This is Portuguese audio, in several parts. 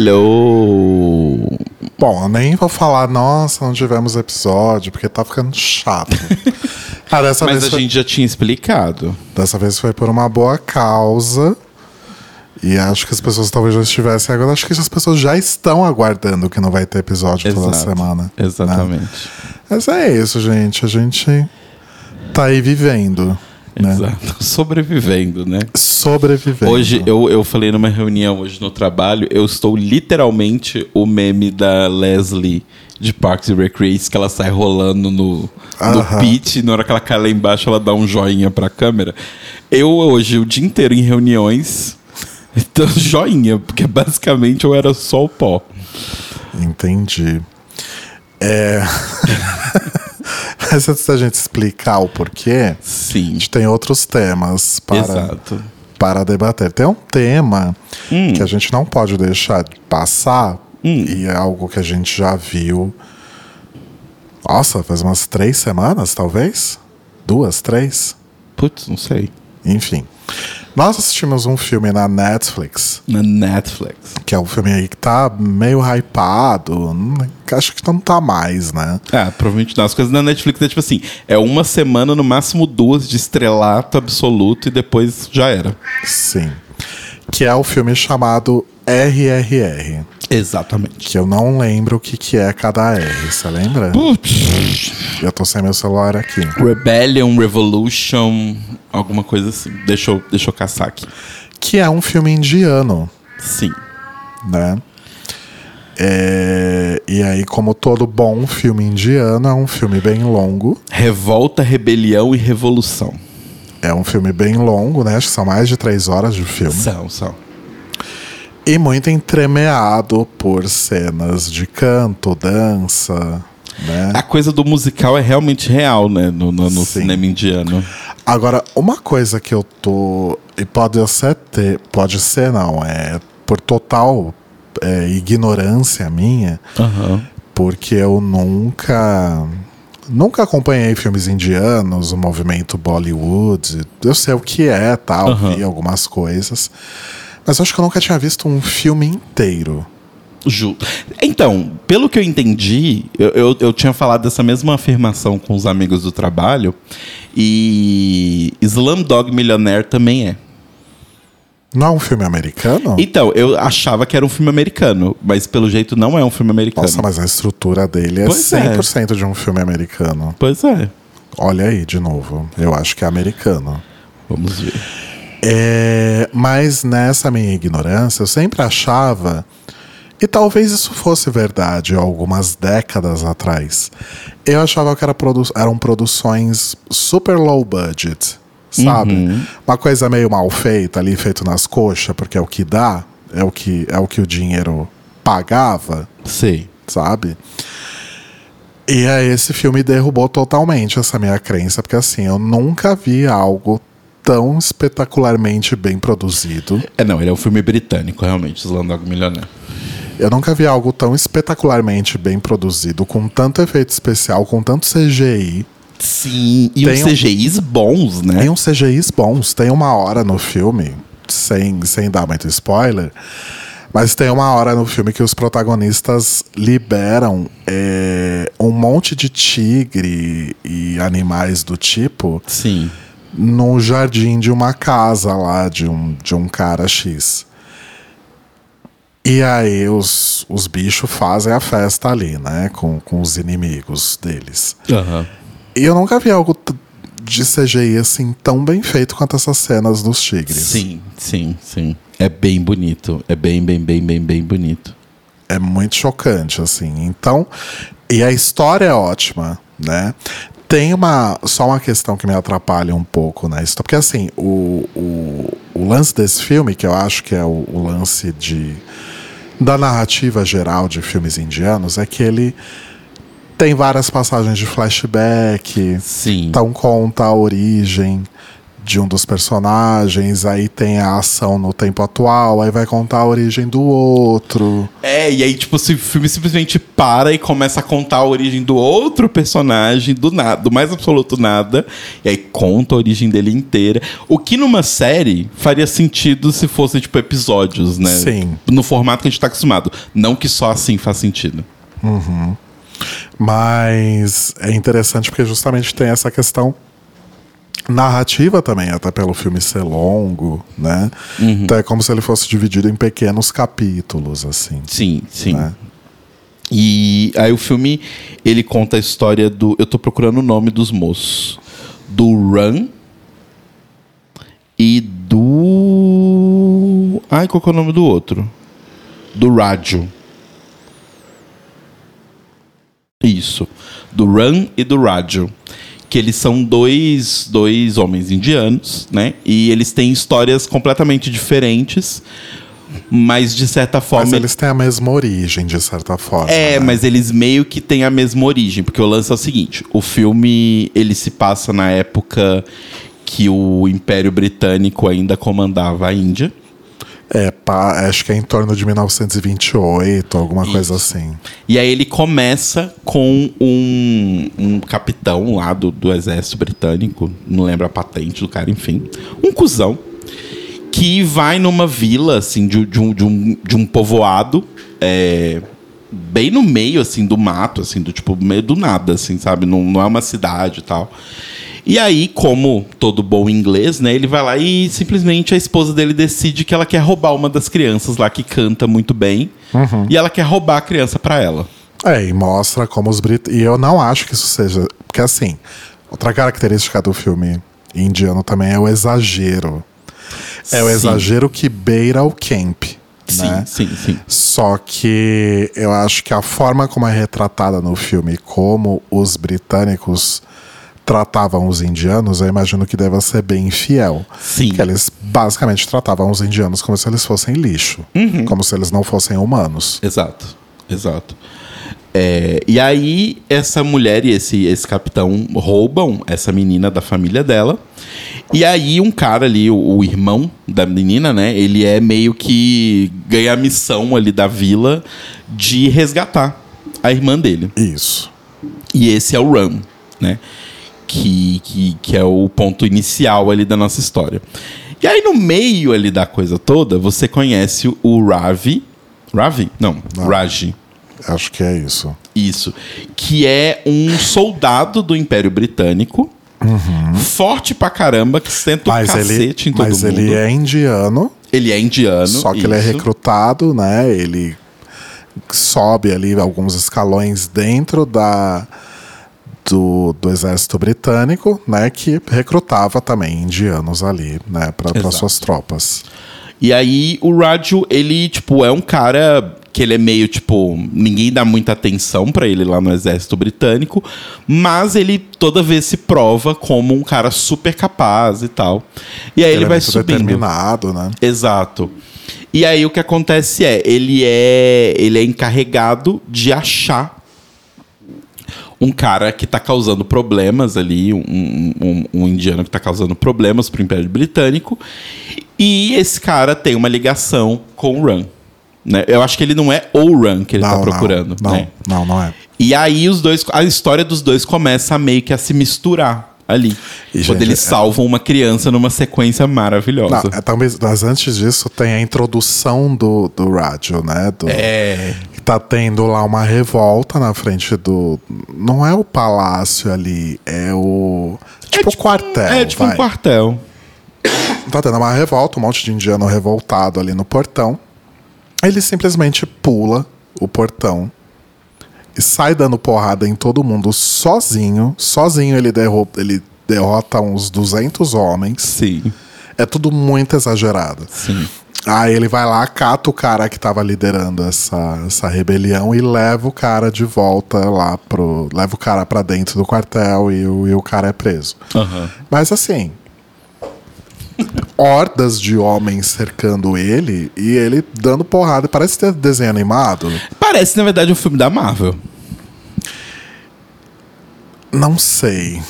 Hello! Bom, eu nem vou falar, nossa, não tivemos episódio, porque tá ficando chato. ah, Mas a foi, gente já tinha explicado. Dessa vez foi por uma boa causa. E acho que as pessoas talvez já estivessem agora. Acho que as pessoas já estão aguardando que não vai ter episódio toda Exato. semana. né? Exatamente. Mas é isso, gente. A gente tá aí vivendo. Né? Exato. Sobrevivendo, né? Sobrevivendo. Hoje, eu, eu falei numa reunião hoje no trabalho, eu estou literalmente o meme da Leslie de Parks and Recreation, que ela sai rolando no, no pitch, e na hora que ela cai lá embaixo, ela dá um joinha pra câmera. Eu hoje, o dia inteiro em reuniões, então joinha, porque basicamente eu era só o pó. Entendi. É. Mas antes da gente explicar o porquê, a Sim. gente tem outros temas para, Exato. para debater. Tem um tema Hum. que a gente não pode deixar de passar, e é algo que a gente já viu. Nossa, faz umas três semanas, talvez? Duas, três? Putz, não sei. Enfim. Nós assistimos um filme na Netflix, Na Netflix. que é um filme aí que tá meio hypado. Acho que não tá mais, né? Ah, provavelmente não. As coisas na Netflix é tipo assim: é uma semana, no máximo duas, de estrelato absoluto e depois já era. Sim. Que é o filme chamado RRR. Exatamente. Que eu não lembro o que, que é cada R, você lembra? Putz. Eu tô sem meu celular aqui. Rebellion, Revolution, alguma coisa assim. Deixa eu, deixa eu caçar aqui. Que é um filme indiano, Sim. né? É, E aí, como todo bom filme indiano, é um filme bem longo. Revolta, Rebelião e Revolução. É um filme bem longo, né? Acho que são mais de três horas de filme. São, são. E muito entremeado por cenas de canto, dança, né? A coisa do musical é realmente real, né? No, no- no cinema indiano. Agora, uma coisa que eu tô. E pode ser ter. Pode ser, não. É por total é, ignorância minha. Aham. Porque eu nunca. Nunca acompanhei filmes indianos, o movimento Bollywood. Eu sei o que é, tal, Aham. vi algumas coisas. Mas acho que eu nunca tinha visto um filme inteiro. Ju. Então, pelo que eu entendi, eu, eu, eu tinha falado dessa mesma afirmação com os amigos do trabalho. E Slumdog Millionaire também é. Não é um filme americano? Então, eu achava que era um filme americano, mas pelo jeito não é um filme americano. Nossa, mas a estrutura dele é Pois é. 100% de um filme americano. Pois é. Olha aí, de novo. Eu acho que é americano. Vamos ver. É, mas nessa minha ignorância, eu sempre achava, e talvez isso fosse verdade algumas décadas atrás, eu achava que era produ eram produções super low budget, sabe? Uma coisa meio mal feita ali, feito nas coxas, porque é o que dá, é o que, é o, que o dinheiro pagava, Sei. sabe? E aí esse filme derrubou totalmente essa minha crença, porque assim, eu nunca vi algo tão espetacularmente bem produzido. É, não, ele é um filme britânico, realmente, Slumdog Millionaire. Eu nunca vi algo tão espetacularmente bem produzido, com tanto efeito especial, com tanto CGI. Sim, e Tem uns um- CGIs bons, né? Tem uns CGIs bons. Tem uma hora no filme, sem, sem dar muito spoiler, mas tem uma hora no filme que os protagonistas liberam é, um monte de tigre e animais do tipo Sim. no jardim de uma casa lá de um, de um cara X. E aí os, os bichos fazem a festa ali, né? Com, com os inimigos deles. Aham. E eu nunca vi algo de CGI assim tão bem feito quanto essas cenas dos tigres. Sim, sim, sim. É bem bonito. É bem, bem, bem, bem, bem bonito. É muito chocante, assim. Então, e a história é ótima, né? Tem uma. Só uma questão que me atrapalha um pouco história. Porque, assim, o, o, o lance desse filme, que eu acho que é o, o lance de. Da narrativa geral de filmes indianos, é que ele tem várias passagens de flashback. Sim. Então conta a origem de um dos personagens, aí tem a ação no tempo atual, aí vai contar a origem do outro. É, e aí, tipo, o filme simplesmente para e começa a contar a origem do outro personagem, do nada, do mais absoluto nada, e aí conta a origem dele inteira. O que numa série faria sentido se fosse, tipo, episódios, né? Sim. No formato que a gente tá acostumado. Não que só assim faz sentido. Mas é interessante porque justamente tem essa questão narrativa também, até pelo filme ser longo, né? Então é como se ele fosse dividido em pequenos capítulos, assim. Sim, sim. Né? E aí o filme, ele conta a história do... Eu tô procurando o nome dos moços. Do Run e do... Ai, qual que é o nome do outro? Do Rádio. Isso. Do Run e do Rádio. Que eles são dois, dois homens indianos, né? E eles têm histórias completamente diferentes, mas de certa forma. Mas eles têm a mesma origem, de certa forma. É, né? mas eles meio que têm a mesma origem, porque o lance é o seguinte: o filme ele se passa na época que o Império Britânico ainda comandava a Índia. É, pá, acho que é em torno de 1928, alguma coisa assim. E aí ele começa com um, um capitão lá do, do exército britânico, não lembro a patente do cara, enfim. Um cuzão. Que vai numa vila, assim, de, de um, de, um, de um povoado, é, bem no meio, assim, do mato, assim, do tipo, meio do nada, assim, sabe? Não, não é uma cidade e tal. E aí, como todo bom inglês, né, ele vai lá e simplesmente a esposa dele decide que ela quer roubar uma das crianças lá que canta muito bem. E ela quer roubar a criança pra ela. É, e mostra como os britânicos. E eu não acho que isso seja. Porque, assim, outra característica do filme indiano também é o exagero. É o Sim. exagero que beira o camp. Sim, né? sim, sim. Só que eu acho que a forma como é retratada no filme, como os britânicos tratavam os indianos, eu imagino que deva ser bem fiel. Sim. Que eles basicamente tratavam os indianos como se eles fossem lixo. Uhum. Como se eles não fossem humanos. Exato, exato. É, e aí, essa mulher e esse, esse capitão roubam essa menina da família dela. E aí, um cara ali, o, o irmão da menina, né? Ele é meio que ganha a missão ali da vila de resgatar a irmã dele. Isso. E esse é o Run, né? Que, que, que é o ponto inicial ali da nossa história. E aí, no meio ali da coisa toda, você conhece o Ravi. Ravi? Não, Não. Raji. Acho que é isso. Isso. Que é um soldado do Império Britânico. Forte pra caramba, que senta o Mas, ele, cacete em todo mas mundo. ele é indiano, Ele é indiano. só que ele é isso. recrutado, né? Ele sobe ali alguns escalões dentro da do, do exército britânico, né? Que recrutava também indianos ali, né? Para suas tropas. E aí o Rádio, ele, tipo, é um cara que ele é meio, tipo, ninguém dá muita atenção pra ele lá no exército britânico, mas ele toda vez se prova como um cara super capaz e tal. E aí ele, é vai muito subindo. determinado, né? Exato. E aí o que acontece é, ele é, ele é encarregado de achar um cara que tá causando problemas ali, um, um- um indiano que tá causando problemas pro Império Britânico. E esse cara tem uma ligação com o Run. Né? Eu acho que ele não é o Run que ele tá Não, procurando. Não, né? não, não é. E aí os dois, a história dos dois começa meio que a se misturar ali. E, quando gente, eles é- salvam uma criança numa sequência maravilhosa. Não, é, talvez, mas antes disso tem a introdução do, do rádio, né? Do, É. tá tendo lá uma revolta na frente do. Não é o palácio ali, é o. Tipo, o quartel. É tipo um vai. quartel. Tá tendo uma revolta, um monte de indiano revoltado ali no portão. Ele simplesmente pula o portão e sai dando porrada em todo mundo sozinho. Sozinho ele, derro ele derrota uns 200 homens. Sim, É tudo muito exagerado. sim. Aí ele vai lá, cata o cara que tava liderando essa, essa rebelião e leva o cara de volta lá pro. Leva o cara pra dentro do quartel e o, e o cara é preso. Aham. Mas assim. Hordas de homens cercando ele e ele dando porrada. Parece ter desenho animado. Parece, na verdade, um filme da Marvel. Não sei.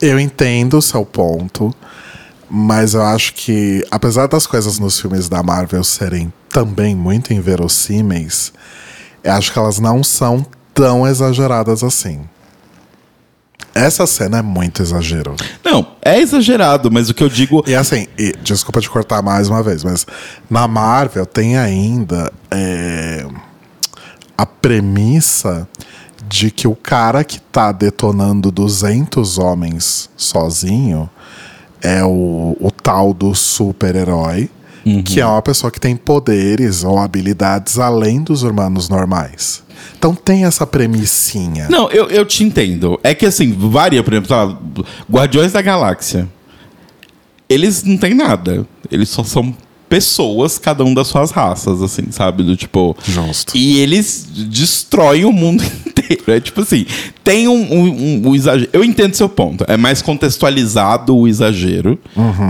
Eu entendo o seu ponto. Mas eu acho que, apesar das coisas nos filmes da Marvel serem também muito inverossímeis, eu acho que elas não são tão exageradas assim. Essa cena é muito exagero. Não, é exagerado, mas o que eu digo. E assim, e, desculpa te cortar mais uma vez, mas na Marvel tem ainda é, a premissa de que o cara que tá detonando 200 homens sozinho é o, o tal do super-herói, que é uma pessoa que tem poderes ou habilidades além dos humanos normais. Então tem essa premissinha. Não, eu, eu te entendo. É que assim, varia, por exemplo, Guardiões da Galáxia. Eles não têm nada. Eles só são pessoas, cada um das suas raças, assim, sabe? Do tipo. Justo. E eles destroem o mundo inteiro. É tipo assim, tem um, um- um- exagero. Eu entendo seu ponto. É mais contextualizado o exagero.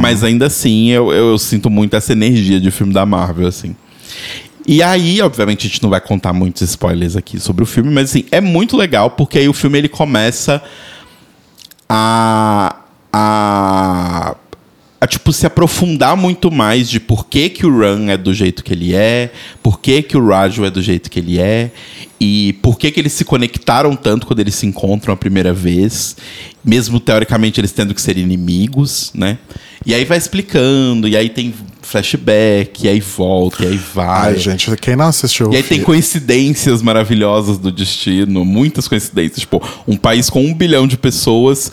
Mas ainda assim, eu, eu, eu sinto muito essa energia de filme da Marvel, assim. E aí, obviamente, a gente não vai contar muitos spoilers aqui sobre o filme, mas assim, é muito legal porque aí o filme ele começa a, a, a tipo se aprofundar muito mais de por que, que o Run é do jeito que ele é, por que, que o Raju é do jeito que ele é e por que, que eles se conectaram tanto quando eles se encontram a primeira vez, mesmo teoricamente eles tendo que ser inimigos, né? E aí vai explicando, e aí tem flashback, e aí volta, e aí vai. Ai, gente, quem não assistiu E aí tem coincidências maravilhosas do destino, muitas coincidências. Tipo, um país com um bilhão de pessoas,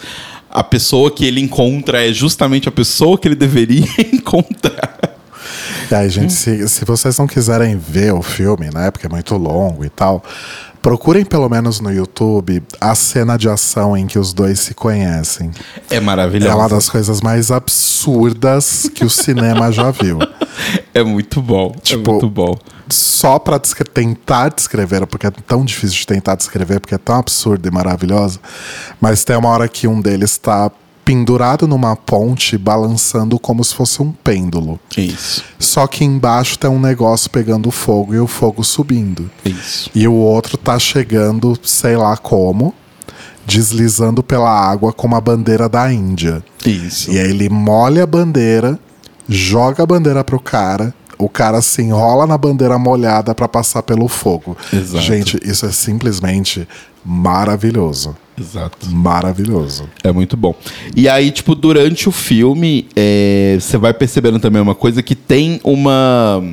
a pessoa que ele encontra é justamente a pessoa que ele deveria encontrar. E aí, gente, se, se vocês não quiserem ver o filme, né? Porque é muito longo e tal, procurem pelo menos no YouTube a cena de ação em que os dois se conhecem. É É uma das coisas mais absurdas que o cinema já viu. É muito bom. Tipo, é muito bom. Só pra descre- tentar descrever, porque é tão difícil de tentar descrever, porque é tão absurdo e maravilhoso. Mas tem uma hora que um deles tá pendurado numa ponte, balançando como se fosse um pêndulo. Isso. Só que embaixo tem um negócio pegando fogo e o fogo subindo. Isso. E o outro tá chegando, sei lá como, deslizando pela água com uma bandeira da Índia. Isso. E aí ele molha a bandeira, joga a bandeira pro cara, o cara se enrola na bandeira molhada pra passar pelo fogo. Exato. Gente, isso é simplesmente maravilhoso. Exato. Maravilhoso. É muito bom. E aí, tipo, durante o filme, é, você vai percebendo também uma coisa que tem uma.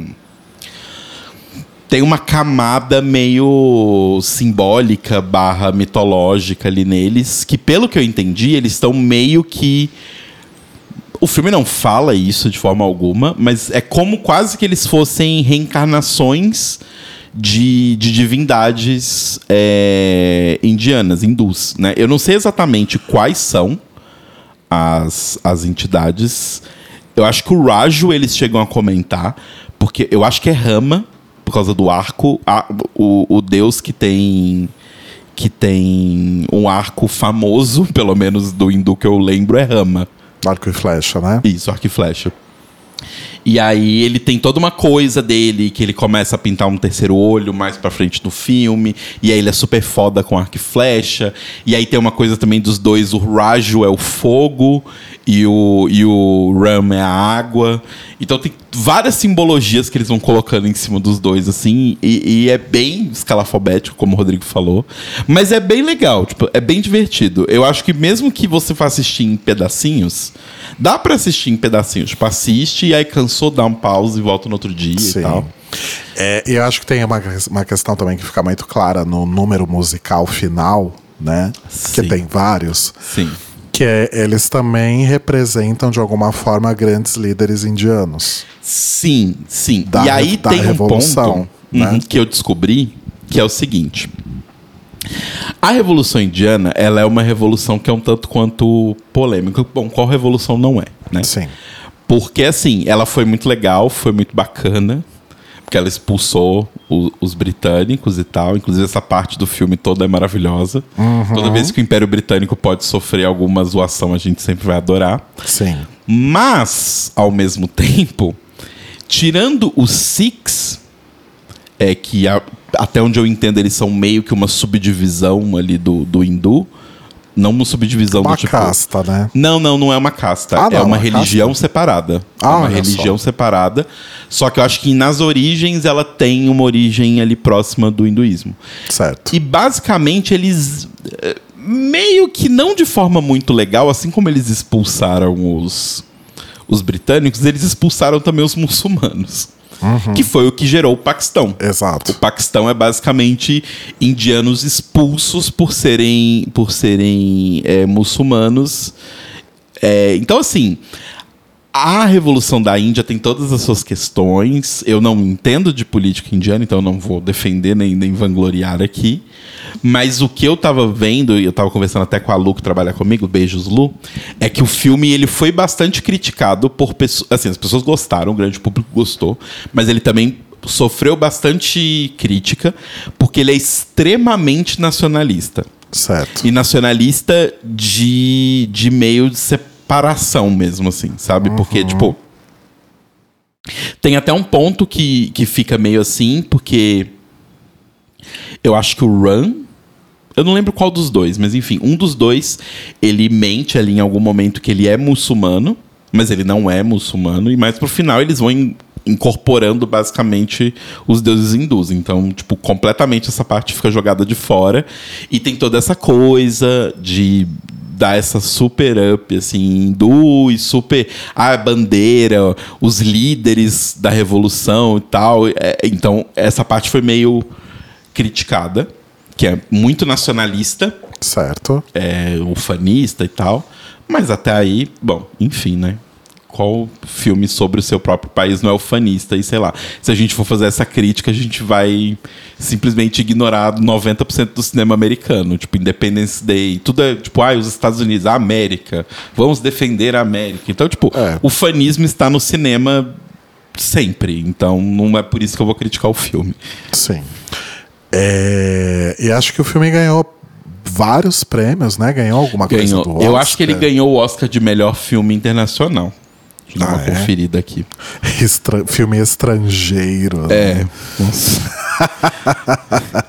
Tem uma camada meio simbólica barra mitológica ali neles, que pelo que eu entendi, eles estão meio que. O filme não fala isso de forma alguma, mas é como quase que eles fossem reencarnações de, de divindades é, indianas, hindus. Né? Eu não sei exatamente quais são as, as entidades. Eu acho que o Raju eles chegam a comentar, porque eu acho que é Rama, por causa do arco, a- o, o deus que tem que tem um arco famoso, pelo menos do hindu que eu lembro, é Rama. Arco e flecha, né? Isso, arco e flecha. E aí ele tem toda uma coisa dele que ele começa a pintar um terceiro olho mais pra frente do filme. E aí ele é super foda com arco e flecha. E aí tem uma coisa também dos dois, o Raju é o fogo e o, e o Ram é a água. Então tem várias simbologias que eles vão colocando em cima dos dois, assim. E, e é bem escalafobético, como o Rodrigo falou. Mas é bem legal, tipo, é bem divertido. Eu acho que mesmo que você vá assistir em pedacinhos, dá pra assistir em pedacinhos. Tipo, assiste e aí dá um pause e volta no outro dia e Sim. tal. É, e eu acho que tem uma, uma questão também que fica muito clara no número musical final, né? Que Sim. tem vários. Sim. Que é, eles também representam, de alguma forma, grandes líderes indianos. Sim, sim. Da e aí da tem um revolução, ponto né? uhum, que eu descobri que é o seguinte. A Revolução Indiana, ela é uma revolução que é um tanto quanto polêmica. Bom, qual revolução não é, né? Sim. Porque, assim, ela foi muito legal, foi muito bacana. Porque ela expulsou o- os britânicos e tal. Inclusive, essa parte do filme toda é maravilhosa. Toda vez que o Império Britânico pode sofrer alguma zoação, a gente sempre vai adorar. Sim. Mas, ao mesmo tempo, tirando os Sikhs, é que a- até onde eu entendo eles são meio que uma subdivisão ali do, do hindu, Não uma subdivisão Uma do tipo. casta, né? Não, não, não é uma casta. Ah, é não, uma uma religião separada. Ah, é uma religião só. separada. Só que eu acho que nas origens ela tem uma origem ali próxima do hinduísmo. Certo. E basicamente eles. eh, Meio que não de forma muito legal, assim como eles expulsaram os, os britânicos, eles expulsaram também os muçulmanos. Que foi o que gerou o Paquistão. Exato. O Paquistão é basicamente indianos expulsos por serem, por serem é, muçulmanos. É, então, assim, a Revolução da Índia tem todas as suas questões. Eu não entendo de política indiana, então eu não vou defender nem, nem vangloriar aqui. Mas o que eu tava vendo, e eu tava conversando até com a Lu, que trabalha comigo, beijos Lu, é que o filme ele foi bastante criticado por pessoas. Assim, as pessoas gostaram, o grande público gostou, mas ele também sofreu bastante crítica, porque ele é extremamente nacionalista. Certo. E nacionalista de, de meio de separação mesmo, assim, sabe? Porque, tipo. Tem até um ponto que, que fica meio assim, porque. Eu acho que o Run. Eu não lembro qual dos dois, mas enfim, um dos dois, ele mente ali em algum momento que ele é muçulmano, mas ele não é muçulmano, e mais pro final eles vão in- incorporando basicamente os deuses hindus. Então, tipo, completamente essa parte fica jogada de fora. E tem toda essa coisa de dar essa super up, assim, e super. Ah, bandeira, os líderes da revolução e tal. É, então, essa parte foi meio criticada, que é muito nacionalista, Certo. é, ufanista e tal. Mas até aí, bom, enfim, né? Qual filme sobre o seu próprio país não é ufanista? E sei lá, se a gente for fazer essa crítica, a gente vai simplesmente ignorar 90% do cinema americano. Tipo, Independence Day, tudo é tipo, ah, os Estados Unidos, a América, vamos defender a América. Então, tipo, É. o fanismo está no cinema sempre. Então, não é por isso que eu vou criticar o filme. Sim. É, E acho que o filme ganhou vários prêmios, né? Ganhou alguma Ganhou. coisa do Eu acho que ele Oscar. ganhou o Oscar de melhor filme internacional. Deixa eu dar Ah, uma é? conferida aqui. Estra- Filme estrangeiro. É. né?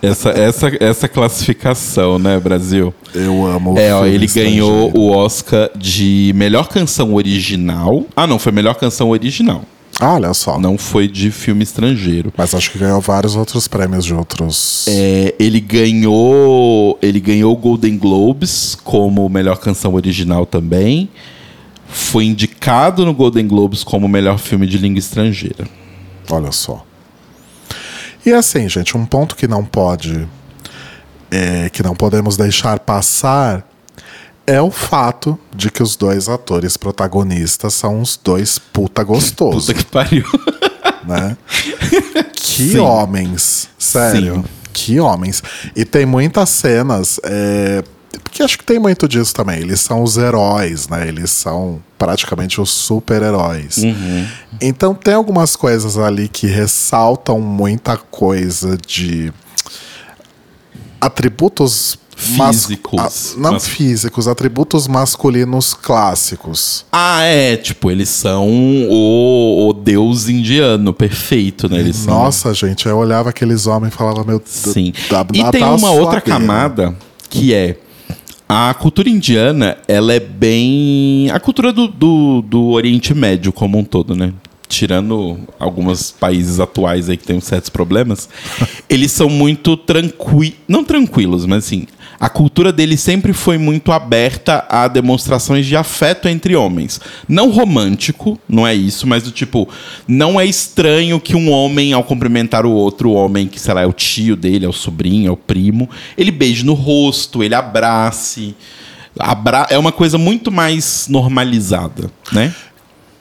essa, essa, essa classificação, né, Brasil? Eu amo o É, ó, ele ganhou o Oscar de melhor canção original. Ah, não, foi melhor canção original. Ah, olha só. Não foi de filme estrangeiro. Mas acho que ganhou vários outros prêmios de outros. É, ele ganhou. Ele ganhou o Golden Globes como melhor canção original também. Foi indicado no Golden Globes como melhor filme de língua estrangeira. Olha só. E assim, gente, um ponto que não pode. é, que não podemos deixar passar é o fato de que os dois atores protagonistas são os dois puta gostosos, Puta que pariu. né? Que Sim. homens, sério. Sim. Que homens. E tem muitas cenas. É, porque acho que tem muito disso também. Eles são os heróis, né? Eles são praticamente os super-heróis. Uhum. Então tem algumas coisas ali que ressaltam muita coisa de atributos mas- Físicos. ah, não Mas- físicos, atributos masculinos clássicos. Ah, é, tipo, eles são o, o deus indiano perfeito, né? Eles são. Nossa, gente, eu olhava aqueles homens e falava, meu Deus. Sim. da- e tem uma outra camada que é a cultura indiana, ela é bem. A cultura do, do, do Oriente Médio como um todo, né? Tirando alguns países atuais aí que tem certos problemas, eles são muito tranquilos. Não tranquilos, mas assim. A cultura deles sempre foi muito aberta a demonstrações de afeto entre homens. Não romântico, não é isso, mas do tipo, não é estranho que um homem, ao cumprimentar o outro homem, que sei lá, é o tio dele, é o sobrinho, é o primo, ele beije no rosto, ele abrace. Abra é uma coisa muito mais normalizada, né?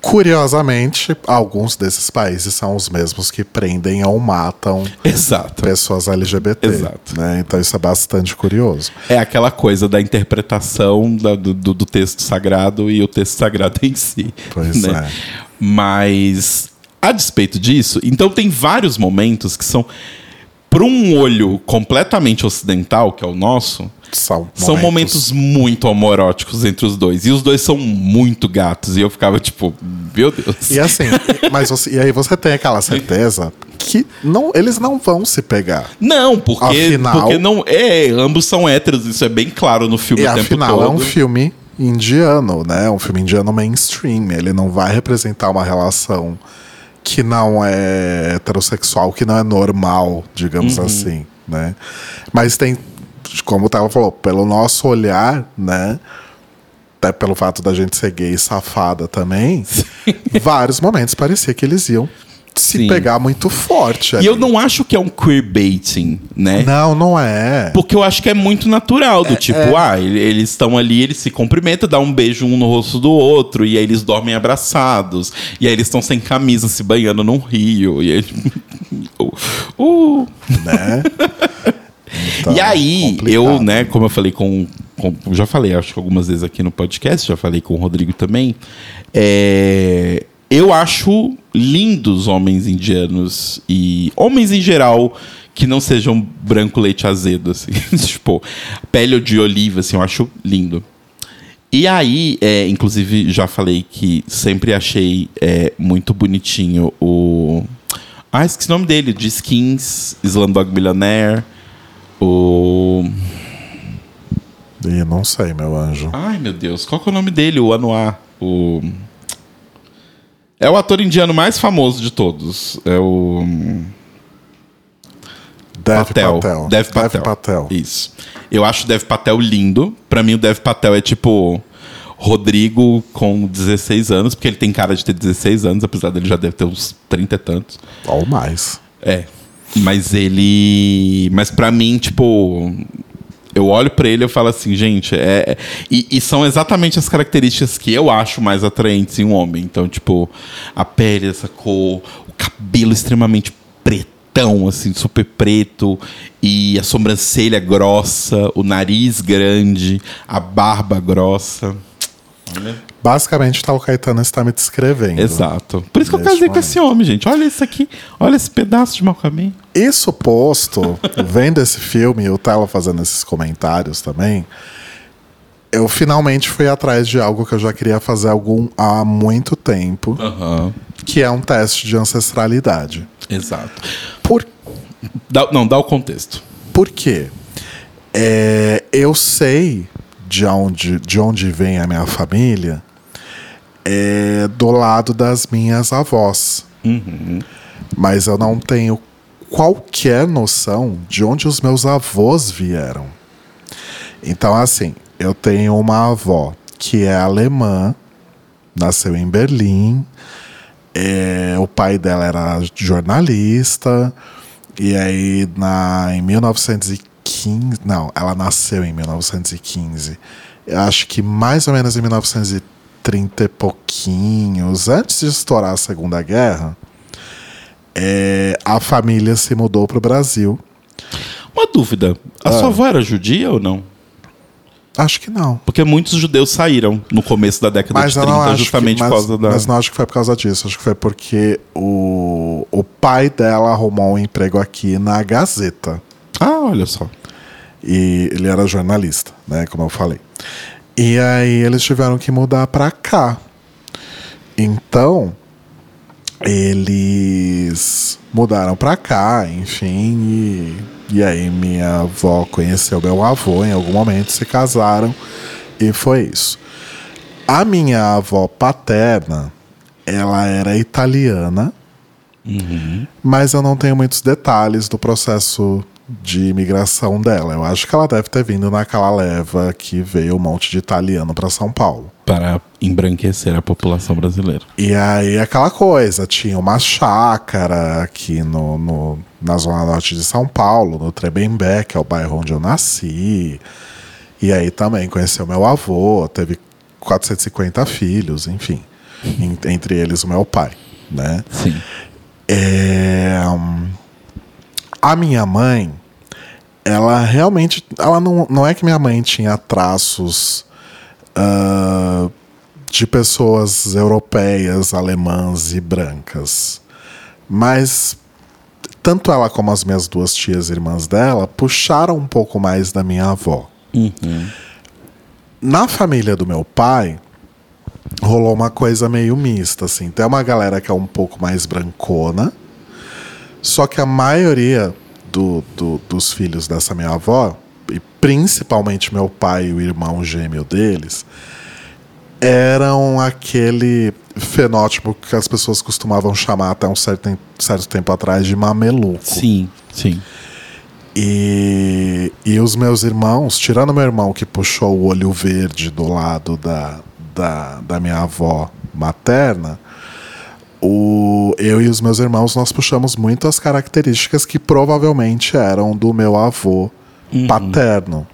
Curiosamente, alguns desses países são os mesmos que prendem ou matam Exato. pessoas LGBT. Exato. Né? Então isso é bastante curioso. É aquela coisa da interpretação da- do, do- texto sagrado e o texto sagrado em si. Pois né? é. Mas, a despeito disso, então tem vários momentos que são para um olho completamente ocidental, que é o nosso, São, são momentos muito homoróticos entre os dois. E os dois são muito gatos. E eu ficava tipo, meu Deus. E assim, mas você- e aí você tem aquela certeza que não, eles não vão se pegar. Não, porque, Afinal- porque não. É, ambos são héteros, isso é bem claro no filme E o tempo afinal todo. é um filme indiano, né? Um filme indiano mainstream. Ele não vai representar uma relação que não é heterossexual, que não é normal, digamos Uhum. assim, né? Mas tem, como o Tava falou, pelo nosso olhar, né? Até pelo fato da gente ser gay e safada também, vários momentos parecia que eles iam se Sim. pegar muito forte. E ali. eu não acho que é um queerbaiting, né? Não, não é. Porque eu acho que é muito natural, do tipo, ah, ele- eles estão ali, eles se cumprimentam, dão um beijo um no rosto do outro, e aí eles dormem abraçados, e aí eles estão sem camisa, se banhando num rio, e aí... uh, uh. Né? Então, e aí, complicado. eu, né, como eu falei com, com- Já falei, acho que algumas vezes aqui no podcast, já falei com o Rodrigo também. é, eu acho lindos homens indianos e homens em geral que não sejam branco leite azedo, assim. tipo, pele de oliva, assim, eu acho lindo. E aí, é, inclusive, já falei que sempre achei é, muito bonitinho o. Ah, esqueci o nome dele, de Skins, Slumdog Millionaire. O. Ih, não sei, meu anjo. Ai, meu Deus, qual que é o nome dele? O Anuar. O. É o ator indiano mais famoso de todos. É o. Dev Patel. Patel. Dev Patel. Patel. Isso. Eu acho o Dev Patel lindo. Pra mim, o Dev Patel é tipo. Rodrigo com 16 anos, porque ele tem cara de ter 16 anos, apesar dele já deve ter uns 30 e tantos. Ou mais. É. Mas ele. Mas pra mim, tipo. Eu olho pra ele e falo assim, gente, é. é- E, e são exatamente as características que eu acho mais atraentes em um homem. Então, tipo, a pele, essa cor, o cabelo extremamente pretão, assim, super preto, e a sobrancelha grossa, o nariz grande, a barba grossa. Basicamente, tá o Caetano está me descrevendo. Exato. Por isso que eu casei com momento. esse homem, gente. Olha isso aqui. Olha esse pedaço de mau caminho. Isso posto, vendo esse filme e o Tela fazendo esses comentários também, eu finalmente fui atrás de algo que eu já queria fazer algum, há muito tempo, Aham. que é um teste de ancestralidade. Exato. Por, Dá- não, dá o contexto. por quê? É, eu sei de onde, de onde vem a minha família é, do lado das minhas avós. Mas eu não tenho qualquer noção de onde os meus avós vieram. Então, assim, eu tenho uma avó que é alemã, nasceu em Berlim, é, o pai dela era jornalista, e aí na, em 1915. Não, ela nasceu em 1915. Eu acho que mais ou menos em 1930 e pouquinhos, antes de estourar a Segunda Guerra, é, a família se mudou para o Brasil. Uma dúvida. A Ah. sua avó era judia ou não? Acho que não. Porque muitos judeus saíram no começo da década Mas de eu 30, não acho justamente que, mas, por causa da. mas não acho que foi por causa disso. Acho que foi porque o, o pai dela arrumou um emprego aqui na Gazeta. Ah, olha só. E ele era jornalista, né? Como eu falei. E aí eles tiveram que mudar pra cá. Então, eles mudaram pra cá, enfim. E, e aí minha avó conheceu meu avô em algum momento, se casaram. E foi isso. A minha avó paterna, ela era italiana. Mas eu não tenho muitos detalhes do processo de imigração dela. Eu acho que ela deve ter vindo naquela leva que veio um monte de italiano para São Paulo. Para embranquecer a população brasileira. E aí aquela coisa, tinha uma chácara aqui no, no- na zona norte de São Paulo, no Tremembé, que é o bairro onde eu nasci. E aí também conheceu meu avô, teve 450 filhos, enfim. En- entre eles o meu pai, né? Sim. É, a minha mãe, ela realmente. Ela não, não é que minha mãe tinha traços ah, de pessoas europeias, alemãs e brancas. Mas tanto ela como as minhas duas tias irmãs dela puxaram um pouco mais da minha avó. Na família do meu pai, rolou uma coisa meio mista, assim. Tem uma galera que é um pouco mais brancona, só que a maioria do, do- dos filhos dessa minha avó, e principalmente meu pai e o irmão gêmeo deles, eram aquele fenótipo que as pessoas costumavam chamar até um certo, certo tempo atrás de mameluco. Sim, sim. E, e os meus irmãos, tirando meu irmão que puxou o olho verde do lado da, da, da minha avó materna, o, eu e os meus irmãos nós puxamos muito as características que provavelmente eram do meu avô paterno.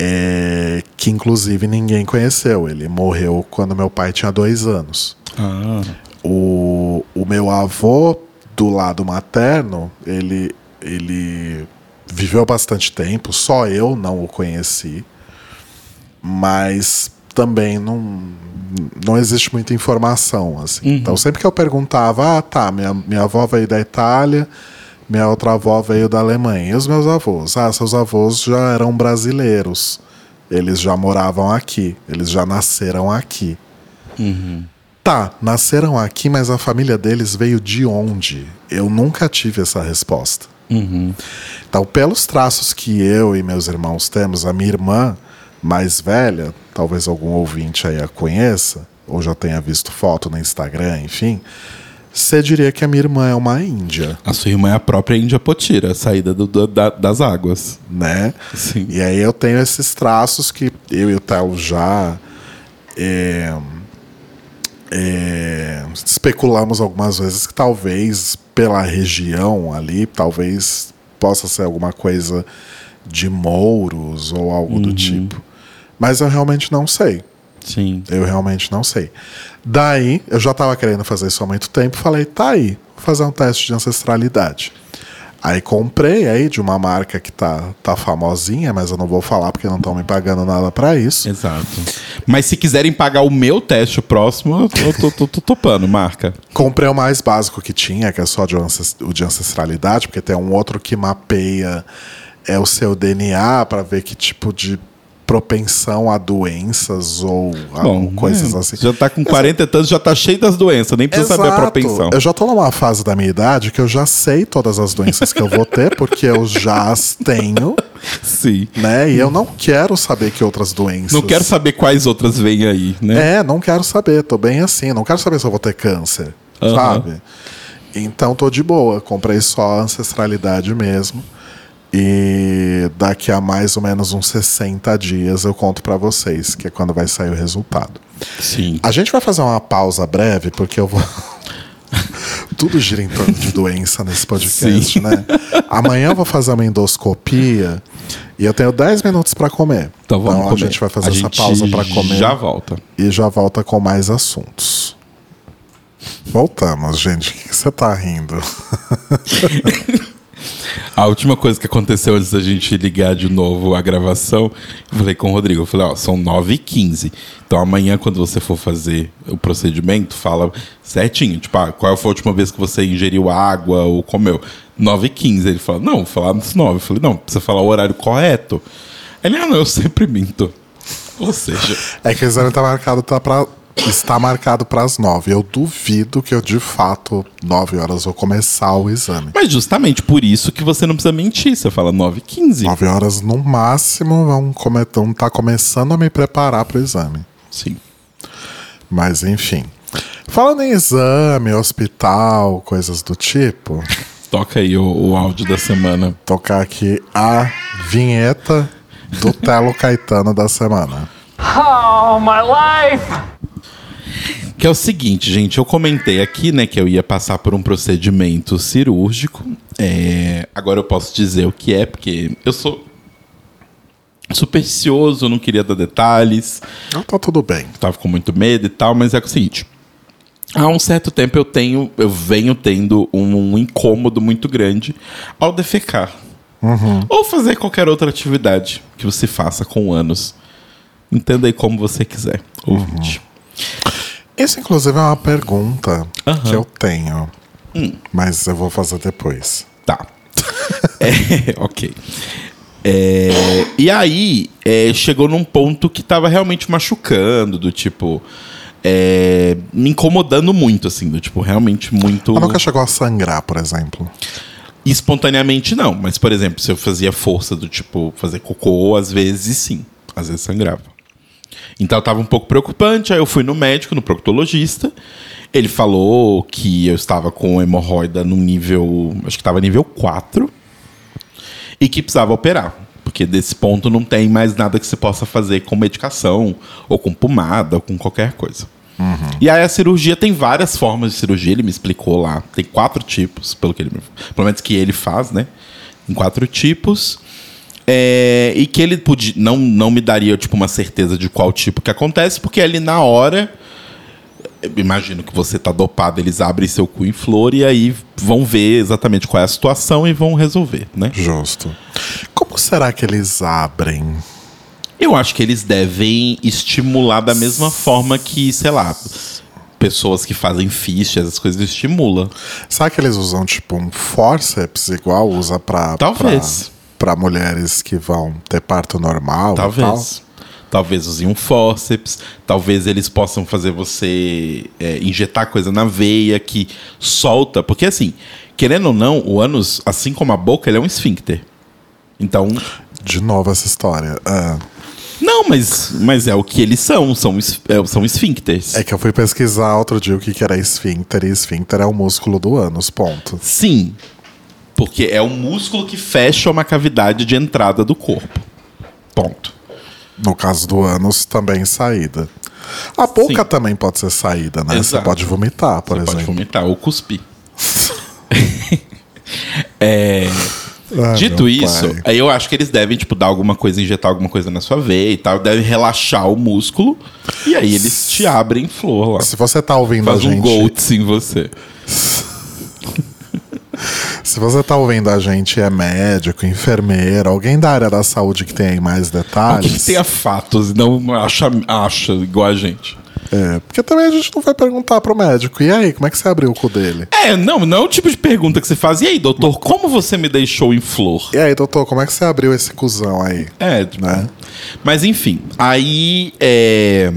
É, que inclusive ninguém conheceu. Ele morreu quando meu pai tinha dois anos. Ah, O, o meu avô, do lado materno, ele, ele viveu bastante tempo, só eu não o conheci, mas também não, não existe muita informação. Assim. Então, sempre que eu perguntava, ah, tá, minha, minha avó veio da Itália, minha outra avó veio da Alemanha. E os meus avós? Ah, seus avós já eram brasileiros. Eles já moravam aqui, eles já nasceram aqui. Tá, nasceram aqui, mas a família deles veio de onde? Eu nunca tive essa resposta. Então, pelos traços que eu e meus irmãos temos, a minha irmã mais velha, talvez algum ouvinte aí a conheça, ou já tenha visto foto no Instagram, enfim, você diria que a minha irmã é uma índia, a sua irmã é a própria Índia Potira, a saída do- do- da- das águas. né? Sim. E aí eu tenho esses traços que eu e o Telo já é, é, especulamos algumas vezes que talvez pela região ali, talvez possa ser alguma coisa de mouros ou algo do tipo. Mas eu realmente não sei. Sim. Eu realmente não sei. Daí, eu já estava querendo fazer isso há muito tempo, falei, tá aí, vou fazer um teste de ancestralidade. Aí comprei aí de uma marca que tá, tá famosinha, mas eu não vou falar porque não estão me pagando nada para isso. Exato. Mas se quiserem pagar o meu teste próximo, eu tô, tô- tô- topando, marca. Comprei o mais básico que tinha, que é só de o de ancestralidade, porque tem um outro que mapeia é o seu DNA para ver que tipo de propensão a doenças ou a Bom, coisas é, assim. Já tá com 40 e tantos, já tá cheio das doenças, nem precisa saber a Exato. propensão. Eu já tô numa fase da minha idade que eu já sei todas as doenças que eu vou ter, porque eu já as tenho, Sim. né? E eu não quero saber que outras doenças. Não quero saber quais outras vêm aí, né? É, não quero saber, tô bem assim. Não quero saber se eu vou ter câncer, Aham. sabe? Então tô de boa. Comprei só a ancestralidade mesmo. E daqui a mais ou menos uns 60 dias eu conto pra vocês, que é quando vai sair o resultado. Sim. A gente vai fazer uma pausa breve, porque eu vou. Tudo gira em torno de doença nesse podcast, Sim. né? Amanhã eu vou fazer uma endoscopia e eu tenho 10 minutos pra comer. Então vamos a comer. gente vai fazer A essa pausa pra comer Já volta. e já volta com mais assuntos. Voltamos, gente. O que você tá rindo? A última coisa que aconteceu antes da gente ligar de novo a gravação, eu falei com o Rodrigo, eu falei, ó, são 9h15. Então amanhã, quando você for fazer o procedimento, fala certinho. Tipo, ah, qual foi a última vez que você ingeriu água ou comeu? 9h15. Ele falou, não, vou falar nos 9. Eu falei, não, precisa falar o horário correto. Ele, ah, não, eu sempre minto. Ou seja, É que o exame tá marcado tá pra, está marcado para as 9. Eu duvido que eu de fato 9 horas vou começar o exame. mas justamente por isso que você não precisa mentir. Você fala 9h15. 9 horas no máximo vão come, vão tá começando a me preparar para o exame. Sim. Mas enfim. Falando em exame, hospital, coisas do tipo, Toca aí o, o áudio da semana. tocar aqui a vinheta do Telo Caetano da semana. Oh, my life! Que é o seguinte, gente, eu comentei aqui, né, que eu ia passar por um procedimento cirúrgico. É, agora eu posso dizer o que é, porque eu sou supersticioso, não queria dar detalhes, Então tá tudo bem. tava com muito medo e tal, mas é o seguinte. Há um certo tempo eu tenho, eu venho tendo um, um incômodo muito grande ao defecar. Ou fazer qualquer outra atividade que você faça com anos. Entenda aí como você quiser, ouvinte. Isso, inclusive, é uma pergunta Aham. que eu tenho. Mas eu vou fazer depois. Tá. É, ok. É, e aí, é, chegou num ponto que tava realmente machucando, do tipo. é, me incomodando muito, assim, do tipo, realmente muito. Mas nunca chegou a sangrar, por exemplo. Espontaneamente não, mas por exemplo, se eu fazia força do tipo fazer cocô, às vezes sim, às vezes sangrava. Então tava um pouco preocupante, aí eu fui no médico, no proctologista. Ele falou que eu estava com hemorroida no nível, acho que estava nível 4 e que precisava operar. Porque desse ponto não tem mais nada que você possa fazer com medicação, ou com pomada, ou com qualquer coisa. E aí a cirurgia tem várias formas de cirurgia, ele me explicou lá. Tem quatro tipos, pelo que ele me, pelo menos que ele faz, né? Em quatro tipos. É, e que ele podia, não, não me daria tipo uma certeza de qual tipo que acontece, porque ali na hora imagino que você tá dopado, eles abrem seu cu em flor e aí vão ver exatamente qual é a situação e vão resolver, né? Justo. Como será que eles abrem? Eu acho que eles devem estimular da mesma forma que, sei lá, pessoas que fazem fist, essas coisas estimulam. Será que eles usam tipo um forceps igual usa pra, Talvez. pra, pra mulheres que vão ter parto normal? Talvez. Talvez usem um forceps, talvez eles possam fazer você é, injetar coisa na veia que solta. Porque assim, querendo ou não, o ânus, assim como a boca, ele é um esfíncter. Então? De novo essa história. Ah, não, mas, mas é o que eles são, são, é, são esfíncteres. é que eu fui pesquisar outro dia o que que era esfíncter, e esfíncter é o músculo do ânus, ponto. Sim. Porque é o músculo que fecha uma cavidade de entrada do corpo. Ponto. No caso do ânus, também saída. A boca Sim. também pode ser saída, né? Você Exato. pode vomitar, por Você pode exemplo. vomitar ou cuspir. É, Ah, Dito isso, pai. aí eu acho que eles devem, tipo, dar alguma coisa, injetar alguma coisa na sua veia e tal. Devem relaxar o músculo. E aí eles te abrem flor lá. Se você tá ouvindo Faz a um gente. goats em você. Se você tá ouvindo a gente é médico, enfermeiro, alguém da área da saúde que tem aí mais detalhes. Alguém que tenha fatos não acha, acha igual a gente. É, porque também a gente não vai perguntar pro médico. E aí, como é que você abriu o cu dele? É, não, não é o tipo de pergunta que você faz. E aí, doutor, como você me deixou em flor? E aí, doutor, como é que você abriu esse cuzão aí? É, tipo, Né? Mas enfim, aí. É...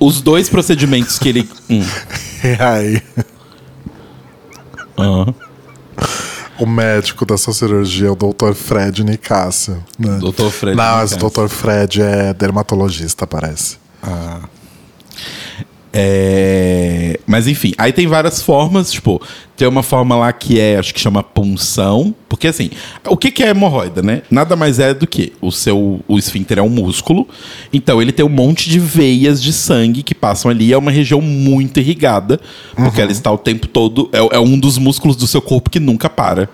Os dois procedimentos que ele. Hum. E aí, Aham. o médico dessa cirurgia é o doutor Fred Nicásio. Né? Dr. Fred Não, mas o doutor Fred é dermatologista, parece. É, Mas enfim, aí tem várias formas, tipo, tem uma forma lá que é, acho que chama punção, porque assim, o que, que é hemorroida, né? Nada mais é do que o seu, o esfíncter é um músculo, então ele tem um monte de veias de sangue que passam ali, é uma região muito irrigada, porque ela está o tempo todo, é, é um dos músculos do seu corpo que nunca para.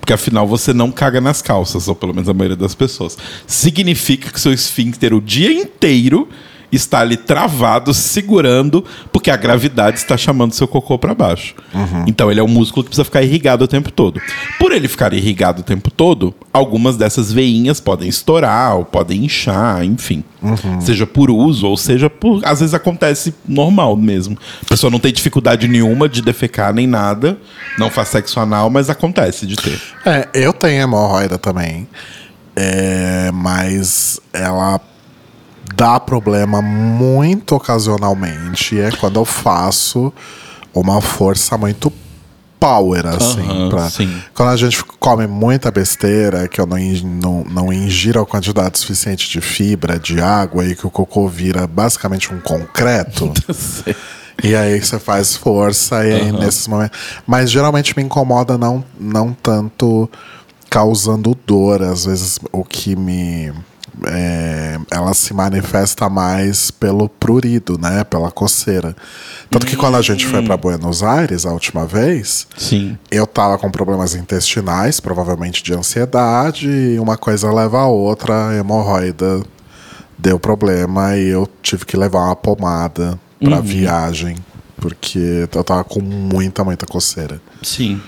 Porque afinal você não caga nas calças, ou pelo menos a maioria das pessoas. Significa que seu esfíncter o dia inteiro está ali travado, segurando, porque a gravidade está chamando seu cocô para baixo. Então ele é um músculo que precisa ficar irrigado o tempo todo. Por ele ficar irrigado o tempo todo, algumas dessas veinhas podem estourar, ou podem inchar, enfim. Seja por uso, ou seja por. Às vezes acontece normal mesmo. A pessoa não tem dificuldade nenhuma de defecar nem nada, não faz sexo anal, mas acontece de ter. É, eu tenho hemorroida também. É, mas ela dá problema muito ocasionalmente. É quando eu faço uma força muito power, assim. Aham, pra- sim. Quando a gente come muita besteira, que eu não, não, não ingira a quantidade suficiente de fibra, de água, e que o cocô vira basicamente um concreto. E aí você faz força e aí nesses momentos. Mas geralmente me incomoda não, não tanto causando dor. Às vezes o que me. É, ela se manifesta mais pelo prurido, né? Pela coceira. Tanto que quando a gente foi para Buenos Aires a última vez, Sim. eu tava com problemas intestinais, provavelmente de ansiedade, e uma coisa leva a outra, a hemorroida deu problema e eu tive que levar uma pomada pra viagem, porque eu tava com muita, muita coceira. Sim.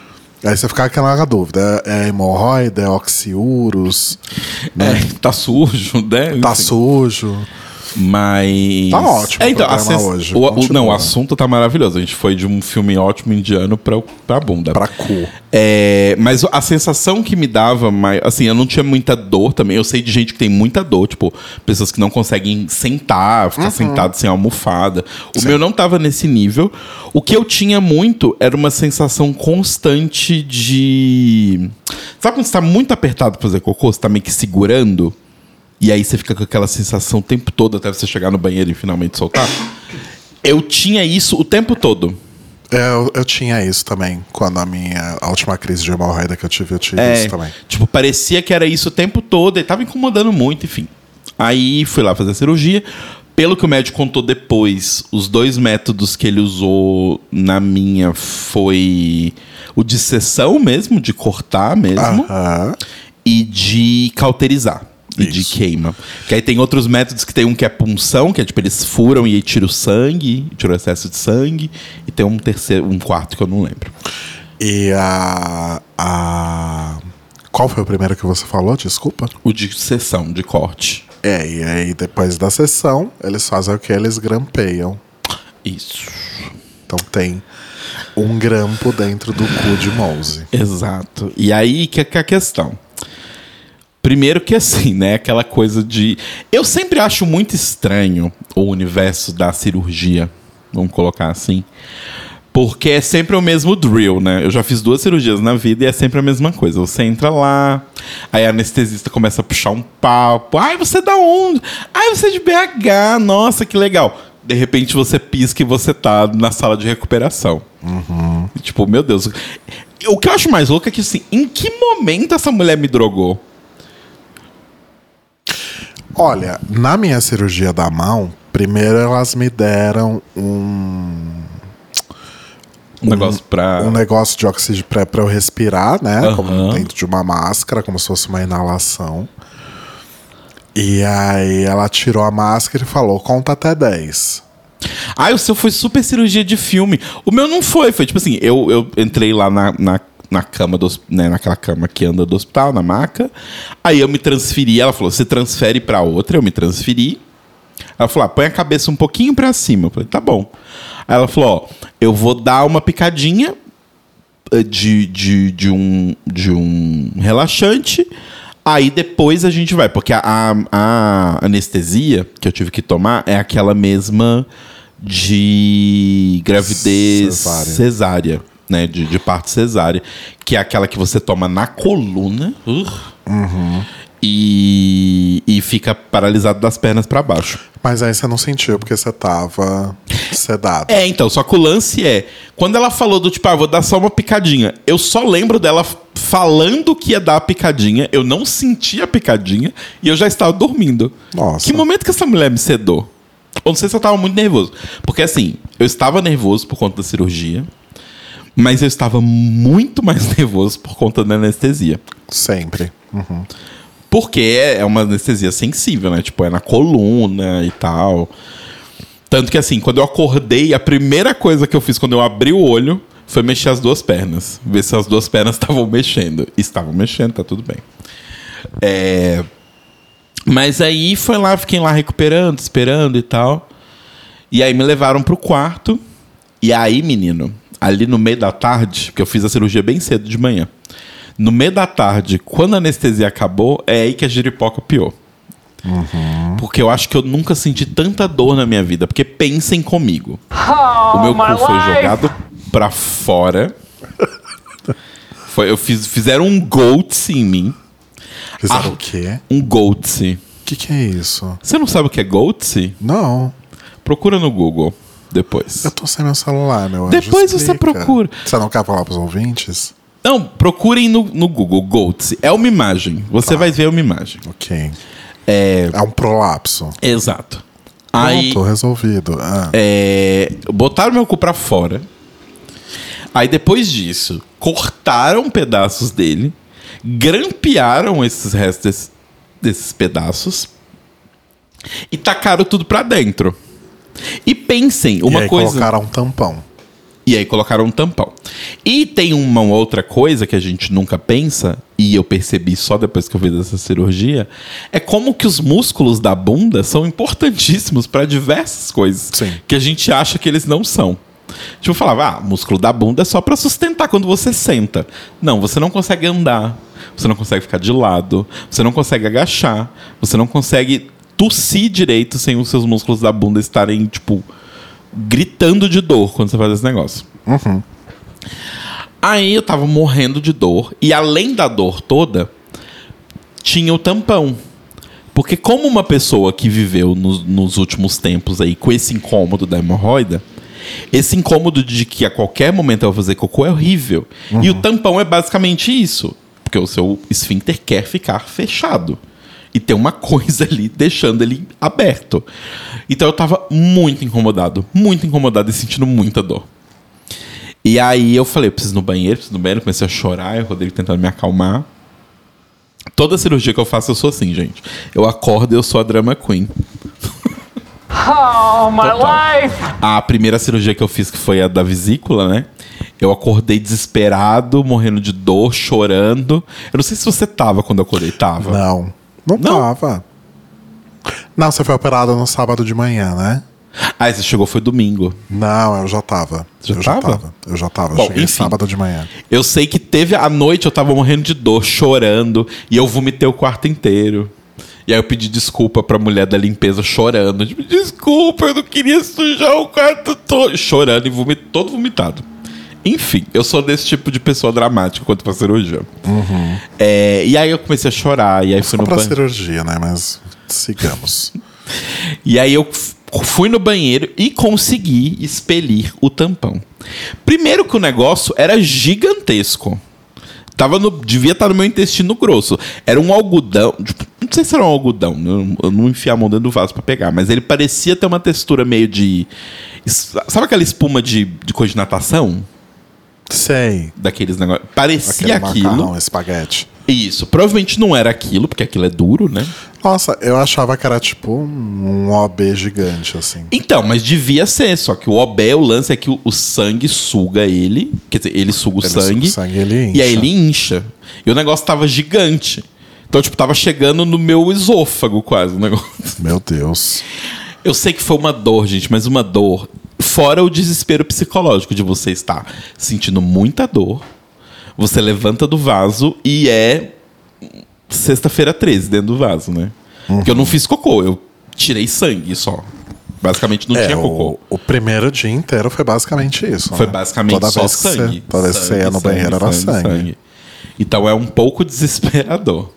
Aí você fica aquela dúvida, é hemorroida, é oxiurus, né? É, tá sujo, né? tá Enfim. sujo. Mas. Tá ótimo É, então, o sens- hoje. o- o- não, o assunto tá maravilhoso. A gente foi de um filme ótimo indiano pra, pra bunda. Pra cu. É, mas a sensação que me dava, mais, assim, eu não tinha muita dor também. Eu sei de gente que tem muita dor, tipo, pessoas que não conseguem sentar, ficar sentado sem almofada. O meu não tava nesse nível. O que eu tinha muito era uma sensação constante de. Sabe quando você tá muito apertado pra fazer cocô, você tá meio que segurando? E aí você fica com aquela sensação o tempo todo até você chegar no banheiro e finalmente soltar? Eu tinha isso o tempo todo. Eu, eu tinha isso também. Quando a minha a última crise de hemorroida que eu tive, eu tive É, isso também. tipo, parecia que era isso o tempo todo e tava incomodando muito, enfim. Aí fui lá fazer a cirurgia. Pelo que o médico contou depois, os dois métodos que ele usou na minha foi o de sessão mesmo, de cortar mesmo, Aham. e de cauterizar. E de queima. Que aí tem outros métodos que tem um que é punção, que é tipo, eles furam e aí tira o sangue, tira o excesso de sangue. E tem um terceiro, um quarto que eu não lembro. E a, a. Qual foi o primeiro que você falou? Desculpa. O de sessão, de corte. É, e aí depois da sessão, eles fazem o que? Eles grampeiam. Isso. Então tem um grampo dentro do cu de Mouse. Exato. E aí que é que é a questão. Primeiro que assim, né? Aquela coisa de. Eu sempre acho muito estranho o universo da cirurgia. Vamos colocar assim. Porque é sempre o mesmo drill, né? Eu já fiz duas cirurgias na vida e é sempre a mesma coisa. Você entra lá, aí a anestesista começa a puxar um papo. Ai, você é da onde? Ai, você é de BH. Nossa, que legal. De repente você pisca e você tá na sala de recuperação. E, Tipo, meu Deus. O que eu acho mais louco é que, assim, em que momento essa mulher me drogou? Olha, na minha cirurgia da mão, primeiro elas me deram um, Um negócio pra. um negócio de oxigênio pra, pra eu respirar, né? Aham. Como dentro de uma máscara, como se fosse uma inalação. E aí ela tirou a máscara e falou: conta até 10. Ah, o seu foi super cirurgia de filme. O meu não foi. Foi tipo assim, eu, eu entrei lá na, na, na cama, do, né, naquela cama que anda do hospital, na maca. Aí eu me transferi. Ela falou, você transfere pra outra. Eu me transferi. Ela falou, ah, põe a cabeça um pouquinho pra cima. Eu falei, tá bom. Aí ela falou, ó, eu vou dar uma picadinha eh, de, de, de, um, de um relaxante. Aí depois a gente vai, porque a, a- a anestesia que eu tive que tomar é aquela mesma de gravidez Cesárea. cesárea, né? De, de parto cesárea, que é aquela que você toma na coluna uh, e, e fica paralisado das pernas pra baixo. Mas aí você não sentiu porque você tava sedado. É, então, só que o lance é, quando ela falou do tipo, ah, vou dar só uma picadinha, eu só lembro dela falando que ia dar a picadinha, eu não senti a picadinha e eu já estava dormindo. Nossa. Que momento que essa mulher me sedou? Eu não sei se eu estava muito nervoso. Porque assim, eu estava nervoso por conta da cirurgia, mas eu estava muito mais nervoso por conta da anestesia. Sempre. Uhum. Porque é uma anestesia sensível, né? Tipo, é na coluna e tal. Tanto que assim, quando eu acordei, a primeira coisa que eu fiz quando eu abri o olho foi mexer as duas pernas. Ver se as duas pernas estavam mexendo. Estavam mexendo, tá tudo bem. É... Mas aí foi lá, fiquei lá recuperando, esperando e tal. E aí me levaram pro quarto. E aí, menino, ali no meio da tarde, porque eu fiz a cirurgia bem cedo de manhã. No meio da tarde, quando a anestesia acabou, é aí que a giripoca piou. Porque eu acho que eu nunca senti tanta dor na minha vida. Porque pensem comigo. Oh, O meu cu foi life. jogado pra fora. Foi, eu fiz, fizeram um goats em mim. Fizeram Ah. o quê? Um goats. O que, que é isso? Você não sabe o que é goats? Não. Procura no Google depois. Eu tô sem meu celular, meu. Depois você procura. Você não quer falar pros ouvintes? Não, procurem no, no Google goats. É uma imagem. Você vai ver uma imagem. Ok. É. É um prolapso. Exato. Aí. Pronto, resolvido. Ah. É, botaram meu cu pra fora. Aí depois disso, cortaram pedaços dele, grampearam esses restos desse- desses pedaços e tacaram tudo pra dentro. E pensem, e uma aí coisa. colocaram um tampão. E aí colocaram um tampão. E tem uma outra coisa que a gente nunca pensa, e eu percebi só depois que eu fiz essa cirurgia, é como que os músculos da bunda são importantíssimos para diversas coisas Sim. que a gente acha que eles não são. Tipo, eu falava, ah, músculo da bunda é só para sustentar quando você senta. Não, você não consegue andar, você não consegue ficar de lado, você não consegue agachar, você não consegue tossir direito sem os seus músculos da bunda estarem, tipo, gritando de dor quando você faz esse negócio. Aí eu tava morrendo de dor, e além da dor toda, tinha o tampão. Porque como uma pessoa que viveu nos, nos últimos tempos aí com esse incômodo da hemorroida, esse incômodo de que a qualquer momento eu vou fazer cocô é horrível. E o tampão é basicamente isso. Porque o seu esfíncter quer ficar fechado. E tem uma coisa ali deixando ele aberto. Então eu tava muito incomodado. Muito incomodado e sentindo muita dor. E aí eu falei, eu preciso ir no banheiro, preciso no banheiro. Comecei a chorar, e o Rodrigo tentando me acalmar. Toda cirurgia que eu faço, eu sou assim, gente. Eu acordo e eu sou a drama queen. Oh, my Total. life! A primeira cirurgia que eu fiz, que foi a da vesícula, né? Eu acordei desesperado, morrendo de dor, chorando. Eu não sei se você tava quando eu acordei. Tava. Não. Não, Não? tava. Não, você foi operada no sábado de manhã, né? Ah, você chegou foi domingo. Não, eu já tava. Já eu tava? já tava. Eu já tava. Bom, eu cheguei enfim. sábado de manhã. Eu sei que teve a noite, eu tava morrendo de dor, chorando, e eu vomitei o quarto inteiro. E aí eu pedi desculpa pra mulher da limpeza chorando. Tipo, desculpa, eu não queria sujar o quarto todo. Chorando e vomit, todo vomitado. Enfim, eu sou desse tipo de pessoa dramática quanto pra cirurgia. É, e aí eu comecei a chorar, e aí fui no pra banheiro. cirurgia, né? Mas sigamos. E aí eu fui no banheiro e consegui expelir o tampão. Primeiro que o negócio era gigantesco. Tava no, devia estar no meu intestino grosso. Era um algodão. tipo, não sei se era um algodão. Eu, eu não enfiei a mão dentro do vaso pra pegar. Mas ele parecia ter uma textura meio de. Sabe aquela espuma de, de coisa de natação? Sei. Daqueles negócios. Parecia Aquele aquilo. macarrão, espaguete. Isso. Provavelmente não era aquilo, porque aquilo é duro, né? Nossa, eu achava que era tipo um OB gigante, assim. Então, mas devia ser, só que o obé, o lance é que o, o sangue suga ele, quer dizer, ele suga o Ele suga sangue, o sangue, ele e aí incha. ele incha. E o negócio tava gigante. Então, tipo, tava chegando no meu esôfago quase o negócio. Meu Deus. Eu sei que foi uma dor, gente, mas uma dor. Fora o desespero psicológico de você estar sentindo muita dor, você levanta do vaso e é sexta-feira 13 dentro do vaso, né? Porque eu não fiz cocô, eu tirei sangue só. Basicamente não é, tinha o, cocô. o primeiro dia inteiro foi basicamente isso. Foi né? basicamente toda só sangue. Você, toda vez que você ia no Sangue, banheiro era sangue. Então é um pouco desesperador.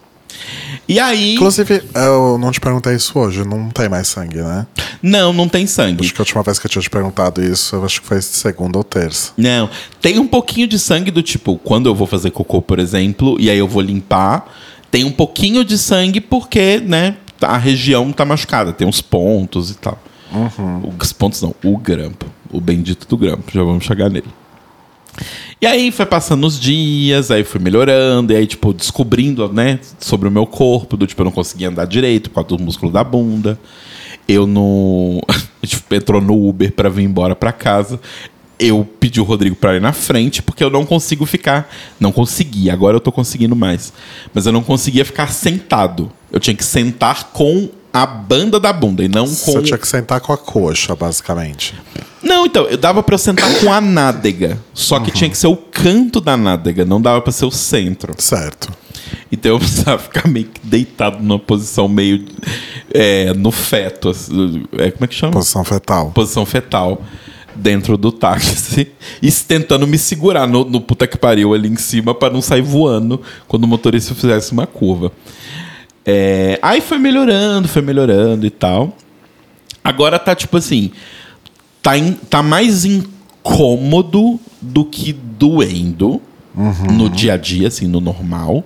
E aí. Inclusive, eu não te perguntei isso hoje, não tem mais sangue, né? Não, não tem sangue. Acho que a última vez que eu tinha te perguntado isso, eu acho que foi segunda ou terça. Não. Tem um pouquinho de sangue do tipo, quando eu vou fazer cocô, por exemplo, e aí eu vou limpar, tem um pouquinho de sangue porque, né, a região tá machucada, tem uns pontos e tal. Os pontos não, o grampo. O bendito do grampo, já vamos chegar nele. E aí foi passando os dias, aí fui melhorando, e aí, tipo, descobrindo, né, sobre o meu corpo, do tipo, eu não conseguia andar direito por causa do músculo da bunda. Eu não. Gente entrou no Uber pra vir embora pra casa. Eu pedi o Rodrigo pra ir na frente, porque eu não consigo ficar. Não conseguia, agora eu tô conseguindo mais. Mas eu não conseguia ficar sentado. Eu tinha que sentar com a banda da bunda e não com. Você tinha que sentar com a coxa, basicamente. Não, então, eu dava pra eu sentar com a nádega. Só que tinha que ser o canto da nádega, não dava pra ser o centro. Certo. Então eu precisava ficar meio que deitado numa posição meio é, no feto. É, como é que chama? Posição fetal. Posição fetal. Dentro do táxi. E tentando me segurar no, no puta que pariu ali em cima pra não sair voando quando o motorista fizesse uma curva. É, aí foi melhorando, foi melhorando e tal. Agora tá tipo assim. Tá, in- tá mais incômodo do que doendo no dia a dia, assim, no normal.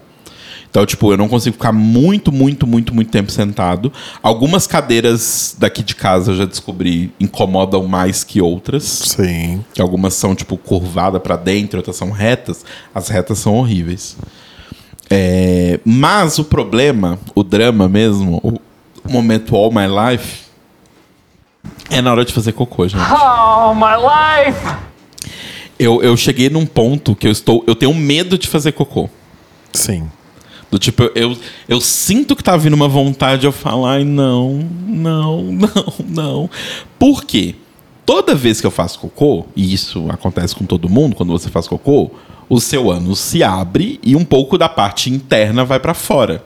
Então, tipo, eu não consigo ficar muito, muito, muito, muito tempo sentado. Algumas cadeiras daqui de casa eu já descobri incomodam mais que outras. Sim. Que algumas são, tipo, curvadas pra dentro, outras são retas. As retas são horríveis. É, mas o problema, o drama mesmo, o momento all my life, é na hora de fazer cocô, gente. Oh, my life! Eu, eu cheguei num ponto que eu estou. Eu tenho medo de fazer cocô. Sim. Do tipo, eu, eu, eu sinto que tá vindo uma vontade, eu falo, ai, não, não, não, não. Por quê? Toda vez que eu faço cocô, e isso acontece com todo mundo, quando você faz cocô, o seu ânus se abre e um pouco da parte interna vai para fora.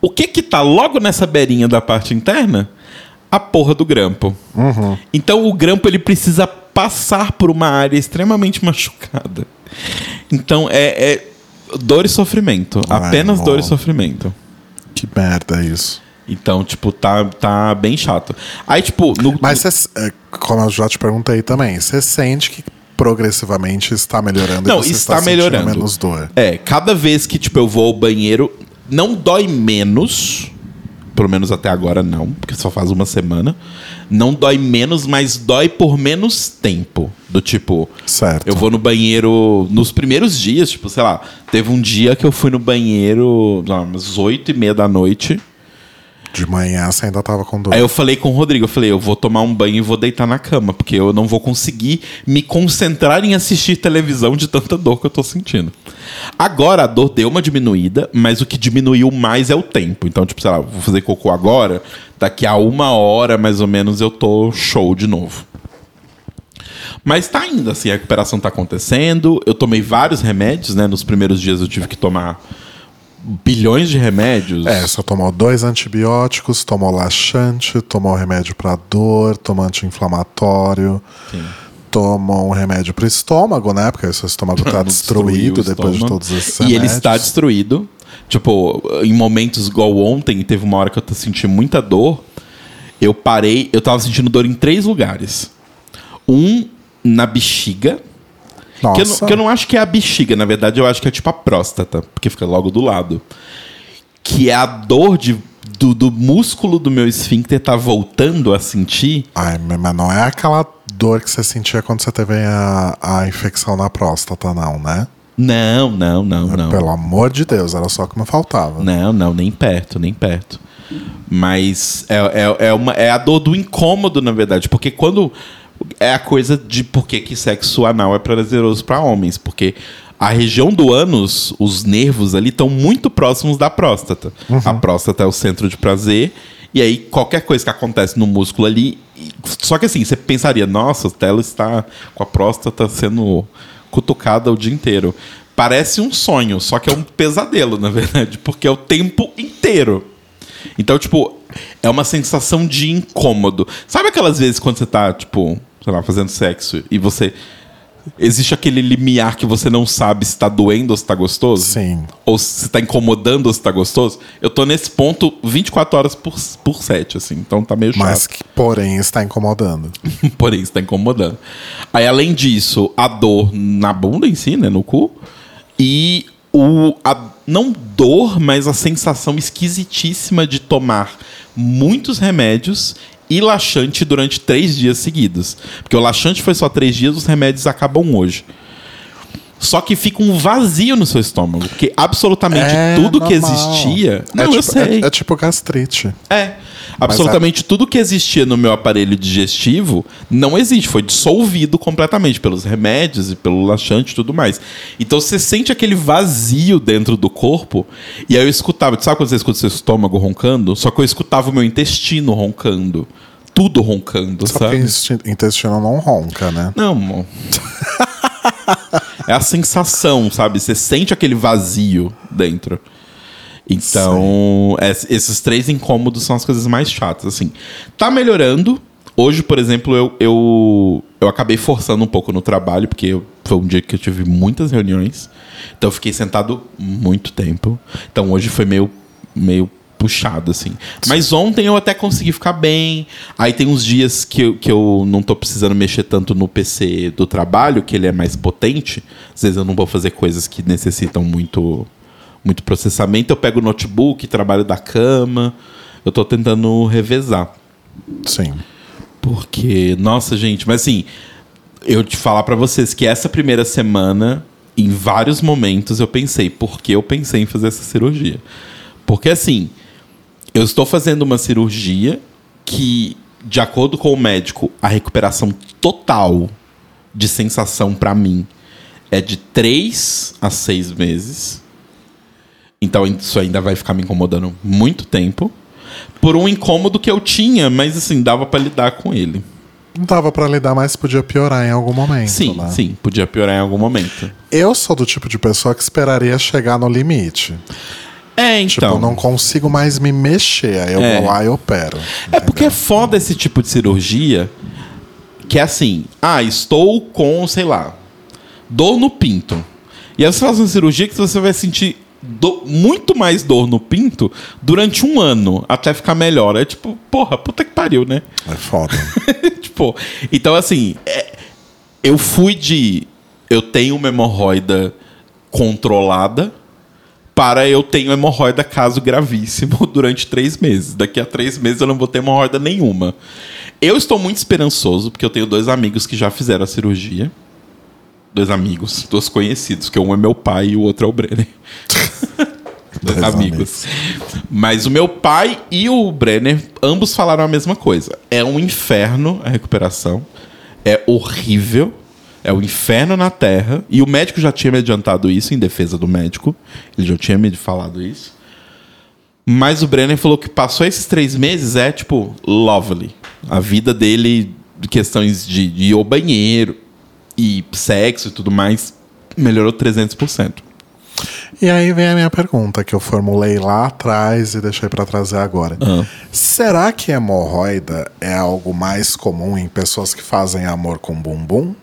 O que que tá logo nessa beirinha da parte interna? A porra do grampo. Então o grampo ele precisa passar por uma área extremamente machucada. Então é, é dor e sofrimento. Ai, Apenas dor e sofrimento. Que merda isso. Então, tipo, tá, tá bem chato. Aí, tipo, no, Mas, cê, é, como eu já te perguntei também, você sente que progressivamente está melhorando Não, está sentindo melhorando. menos dor. É, cada vez que tipo, eu vou ao banheiro, não dói menos. Pelo menos até agora não, porque só faz uma semana. Não dói menos, mas dói por menos tempo. Do tipo, Certo. eu vou no banheiro nos primeiros dias, tipo, sei lá, teve um dia que eu fui no banheiro umas oito e meia da noite. De manhã você ainda tava com dor. Aí eu falei com o Rodrigo, eu falei, eu vou tomar um banho e vou deitar na cama, porque eu não vou conseguir me concentrar em assistir televisão de tanta dor que eu tô sentindo. Agora a dor deu uma diminuída, mas o que diminuiu mais é o tempo. Então, tipo, sei lá, vou fazer cocô agora, daqui a uma hora mais ou menos eu tô show de novo. Mas tá indo, assim, a recuperação tá acontecendo. Eu tomei vários remédios, né? Nos primeiros dias eu tive que tomar bilhões de remédios. É, só tomou dois antibióticos, tomou laxante, tomou remédio pra dor, tomou anti-inflamatório, tomou um remédio pro estômago, né? Porque o seu estômago tá Destruiu destruído depois de todos esses E ele remédios. está destruído. Tipo, em momentos igual ontem, teve uma hora que eu tô sentindo muita dor. Eu parei, eu tava sentindo dor em três lugares. Um na bexiga. Que eu, não, Nossa. que eu não acho que é a bexiga, na verdade, eu acho que é tipo a próstata, porque fica logo do lado. Que é a dor de, do, do músculo do meu esfíncter tá voltando a sentir. Ai, mas não é aquela dor que você sentia quando você teve a, a infecção na próstata, não, né? Não, não, não, não. Pelo amor de Deus, era só que não faltava. Não, não, nem perto, nem perto. Mas é, é, é, uma, é a dor do incômodo, na verdade. Porque quando. É a coisa de por que que sexo anal é prazeroso para homens. Porque a região do ânus, os nervos ali, estão muito próximos da próstata. A próstata é o centro de prazer. E aí, qualquer coisa que acontece no músculo ali. Só que assim, você pensaria, nossa, o Telo está com a próstata sendo cutucada o dia inteiro. Parece um sonho, só que é um pesadelo, na verdade, porque é o tempo inteiro. Então, tipo, é uma sensação de incômodo. Sabe aquelas vezes quando você tá, tipo, sei lá, fazendo sexo e você. Existe aquele limiar que você não sabe se tá doendo ou se tá gostoso? Sim. Ou se tá incomodando ou se tá gostoso? Eu tô nesse ponto 24 horas por, por 7, assim. Então tá meio chato. Mas que, porém, está incomodando. Porém, está incomodando. Aí, além disso, a dor na bunda em si, né? No cu. E o. A, não dor, mas a sensação esquisitíssima de tomar muitos remédios e laxante durante três dias seguidos. Porque o laxante foi só três dias, os remédios acabam hoje. Só que fica um vazio no seu estômago. Porque absolutamente É tudo que normal. existia. É Não, eu tipo, sei. é- é tipo gastrite. É. Absolutamente tudo que existia no meu aparelho digestivo não existe. Foi dissolvido completamente pelos remédios e pelo laxante e tudo mais. Então você sente aquele vazio dentro do corpo. E aí eu escutava. Sabe quando você escuta seu estômago roncando? Só que eu escutava o meu intestino roncando. Tudo roncando, Só porque sabe? insti- intestino não ronca, né? Não, amor. é a sensação, sabe? Você sente aquele vazio dentro. Então, es- esses três incômodos são as coisas mais chatas, assim. Tá melhorando. Hoje, por exemplo, eu, eu, eu acabei forçando um pouco no trabalho, porque eu- foi um dia que eu tive muitas reuniões. Então, eu fiquei sentado muito tempo. Então, hoje foi meio, meio puxado, assim. Mas ontem eu até consegui ficar bem. Aí tem uns dias que eu, que eu não tô precisando mexer tanto no PC do trabalho, que ele é mais potente. Às vezes eu não vou fazer coisas que necessitam muito, muito processamento. Eu pego o notebook, trabalho da cama. Eu tô tentando revezar. Sim. Porque, nossa, gente, mas assim, eu te falar pra vocês que essa primeira semana, em vários momentos, eu pensei, por que eu pensei em fazer essa cirurgia? Porque assim, eu estou fazendo uma cirurgia que, de acordo com o médico, a recuperação total de sensação pra mim é de três a seis meses. Então isso ainda vai ficar me incomodando muito tempo. Por um incômodo que eu tinha, mas assim, dava pra lidar com ele. Não dava pra lidar, mas podia piorar em algum momento. Sim, né? sim, podia piorar em algum momento. Eu sou do tipo de pessoa que esperaria chegar no limite. É, Tipo, então. não consigo mais me mexer. Aí eu É. vou lá e opero. É porque é foda esse tipo de cirurgia que é assim, ah, estou com, sei lá, dor no pinto. E aí você faz uma cirurgia que você vai sentir do- muito mais dor no pinto durante um ano até ficar melhor. É tipo, porra, puta que pariu, né? É foda. tipo, então assim, é- eu fui de eu tenho uma hemorroida controlada para eu tenho hemorroida caso gravíssimo durante três meses. Daqui a três meses eu não vou ter hemorroida nenhuma. Eu estou muito esperançoso, porque eu tenho dois amigos que já fizeram a cirurgia. Dois amigos, dois conhecidos, que um é meu pai e o outro é o Brenner. dois Dois amigos. Mas o meu pai e o Brenner, ambos falaram a mesma coisa. É um inferno a recuperação. É horrível. É o inferno na Terra. E o médico já tinha me adiantado isso em defesa do médico. Ele já tinha me falado isso. Mas o Brenner falou que passou esses três meses é, tipo, lovely. A vida dele, de questões de, de ir ao banheiro e sexo e tudo mais, melhorou 300%. E aí vem a minha pergunta, que eu formulei lá atrás e deixei pra trazer agora. Ah. Será que hemorroida é algo mais comum em pessoas que fazem amor com bumbum?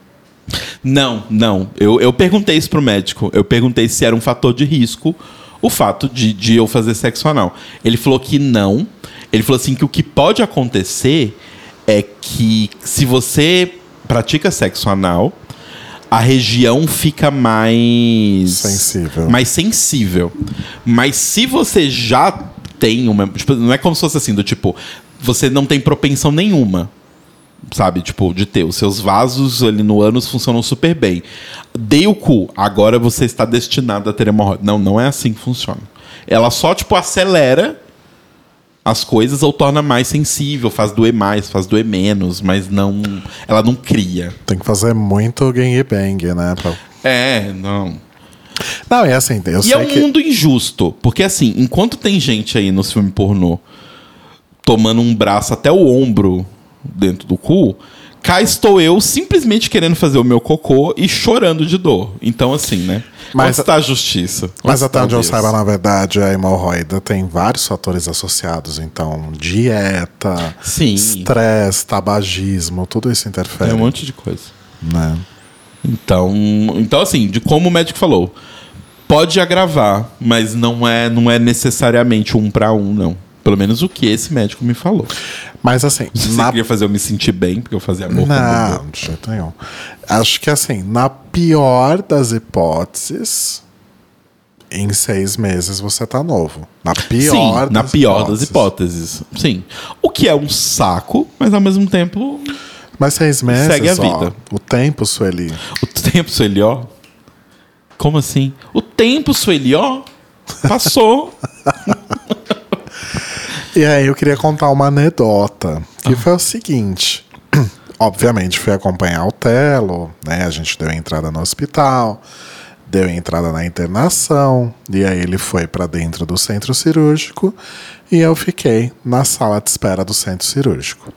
Não, não. Eu, eu perguntei isso pro médico. Eu perguntei se era um fator de risco o fato de, de eu fazer sexo anal. Ele falou que não. Ele falou assim que o que pode acontecer é que se você pratica sexo anal, a região fica mais Sensível. mais sensível. Mas se você já tem uma, tipo, não é como se fosse assim do tipo, você não tem propensão nenhuma sabe? Tipo, de ter. Os seus vasos ali no ânus funcionam super bem. Dei o cu, agora você está destinado a ter hemorroida. Não, não é assim que funciona. Ela só, tipo, acelera as coisas ou torna mais sensível, faz doer mais, faz doer menos, mas não. Ela não cria. Tem que fazer muito gangbang, né? Pra... É, não. Não, é assim, eu E é um que... mundo injusto. Porque, assim, enquanto tem gente aí no filme pornô tomando um braço até o ombro dentro do cu, cá estou eu simplesmente querendo fazer o meu cocô e chorando de dor. Então, assim, né? Mas- Onde está a justiça? Mas até onde eu saiba, na verdade, a hemorroida tem vários fatores associados. Então, dieta, Sim. estresse, tabagismo, tudo isso interfere. É um monte de coisa. né? Então, então assim, de como o médico falou, pode agravar, mas não é, não é necessariamente um para um, não. Pelo menos o que esse médico me falou. Mas assim, Se na queria fazer eu me sentir bem, porque eu fazia amor Não, de jeito nenhum. Acho que assim, na pior das hipóteses, em seis meses você tá novo. Na pior Sim, na das pior das hipóteses. hipóteses. Sim. O que é um saco, mas ao mesmo tempo, Mas seis meses, Segue a ó, vida. o tempo, Sueli. o tempo, Sueli, ó. Como assim? O tempo, Sueli, ó. Passou. E aí eu queria contar uma anedota, que foi o seguinte. Obviamente fui acompanhar o Telo, né? A gente deu entrada no hospital, deu entrada na internação, e aí ele foi para dentro do centro cirúrgico e eu fiquei na sala de espera do centro cirúrgico.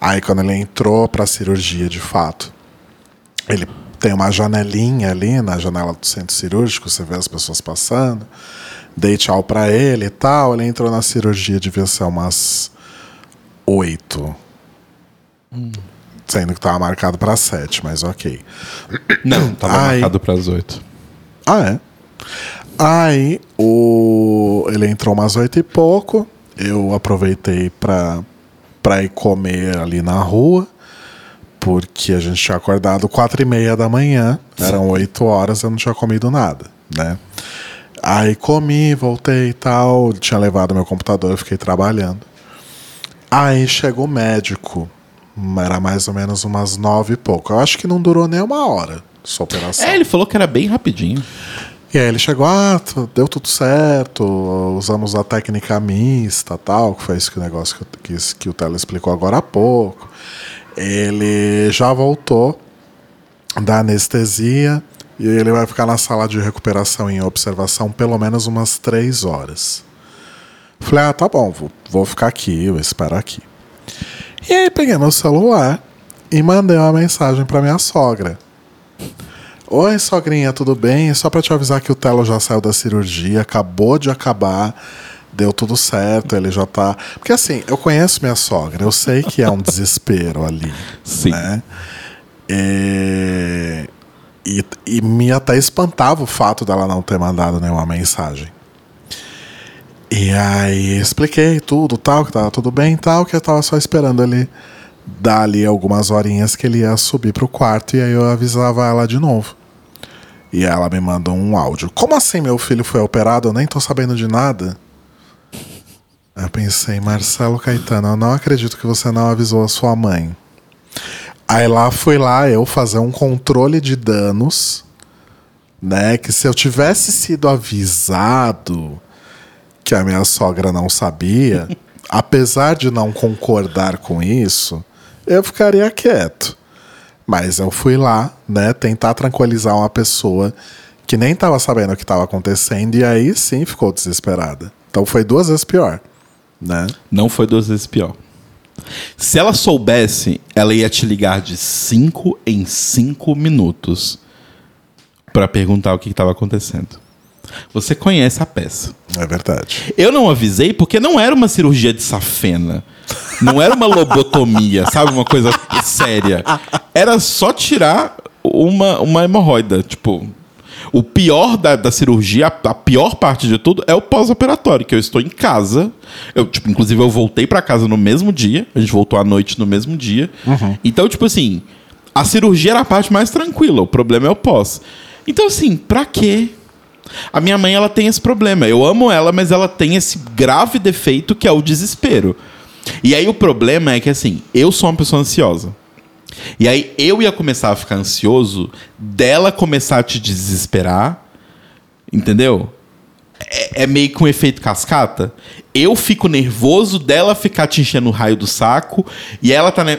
Aí quando ele entrou para cirurgia de fato, ele tem uma janelinha ali na janela do centro cirúrgico, você vê as pessoas passando. Dei tchau pra ele e tal. Ele entrou na cirurgia, devia ser umas oito. Sendo que tava marcado pra sete, mas ok. Não, tava Ai. marcado para as oito. Ah, é? Aí o... ele entrou umas oito e pouco. Eu aproveitei pra, pra ir comer ali na rua. Porque a gente tinha acordado quatro e meia da manhã. Eram oito horas, eu não tinha comido nada, né? Aí comi, voltei e tal. Tinha levado meu computador, eu fiquei trabalhando. Aí chegou o médico. Era mais ou menos umas nove e pouco. Eu acho que não durou nem uma hora sua operação. É, ele falou que era bem rapidinho. E aí ele chegou, ah, deu tudo certo, usamos a técnica mista tal, que foi isso que o negócio que, que, que o Telo explicou agora há pouco. Ele já voltou da anestesia, E aí ele vai ficar na sala de recuperação em observação pelo menos umas três horas. Falei, ah, tá bom, vou, vou ficar aqui, eu espero aqui. E aí peguei meu celular e mandei uma mensagem pra minha sogra. Oi, sogrinha, tudo bem? Só pra te avisar que o Telo já saiu da cirurgia, acabou de acabar, deu tudo certo, ele já tá. Porque assim, eu conheço minha sogra, eu sei que é um desespero ali. Sim. Né? É, E, e me até espantava o fato dela não ter mandado nenhuma mensagem. E aí expliquei tudo, tal, que tava tudo bem, tal, que eu tava só esperando ele dar ali algumas horinhas que ele ia subir pro quarto e aí eu avisava ela de novo. E ela me mandou um áudio. Como assim meu filho foi operado? Eu nem tô sabendo de nada. Eu pensei, Marcelo Caetano, eu não acredito que você não avisou a sua mãe. Aí lá fui lá eu fazer um controle de danos, né? Que se eu tivesse sido avisado que a minha sogra não sabia, apesar de não concordar com isso, eu ficaria quieto. Mas eu fui lá, né, tentar tranquilizar uma pessoa que nem estava sabendo o que estava acontecendo e aí sim ficou desesperada. Então foi duas vezes pior, né? Não foi duas vezes pior. Se ela soubesse, ela ia te ligar de 5 em 5 minutos pra perguntar o que estava acontecendo. Você conhece a peça. É verdade. Eu não avisei porque não era uma cirurgia de safena. Não era uma lobotomia, sabe? Uma coisa séria. Era só tirar uma, uma hemorroida. Tipo, o pior da, da cirurgia, a, a pior parte de tudo, é o pós-operatório, que eu estou em casa. Eu, tipo, inclusive, eu voltei pra casa no mesmo dia. A gente voltou à noite no mesmo dia. Então, tipo assim, a cirurgia era a parte mais tranquila. O problema é o pós. Então, assim, pra quê? A minha mãe, ela tem esse problema. Eu amo ela, mas ela tem esse grave defeito que é o desespero. E aí o problema é que, assim, eu sou uma pessoa ansiosa. E aí eu ia começar a ficar ansioso dela começar a te desesperar. Entendeu? É, é meio que um efeito cascata. Eu fico nervoso dela ficar te enchendo o raio do saco e ela tá, né?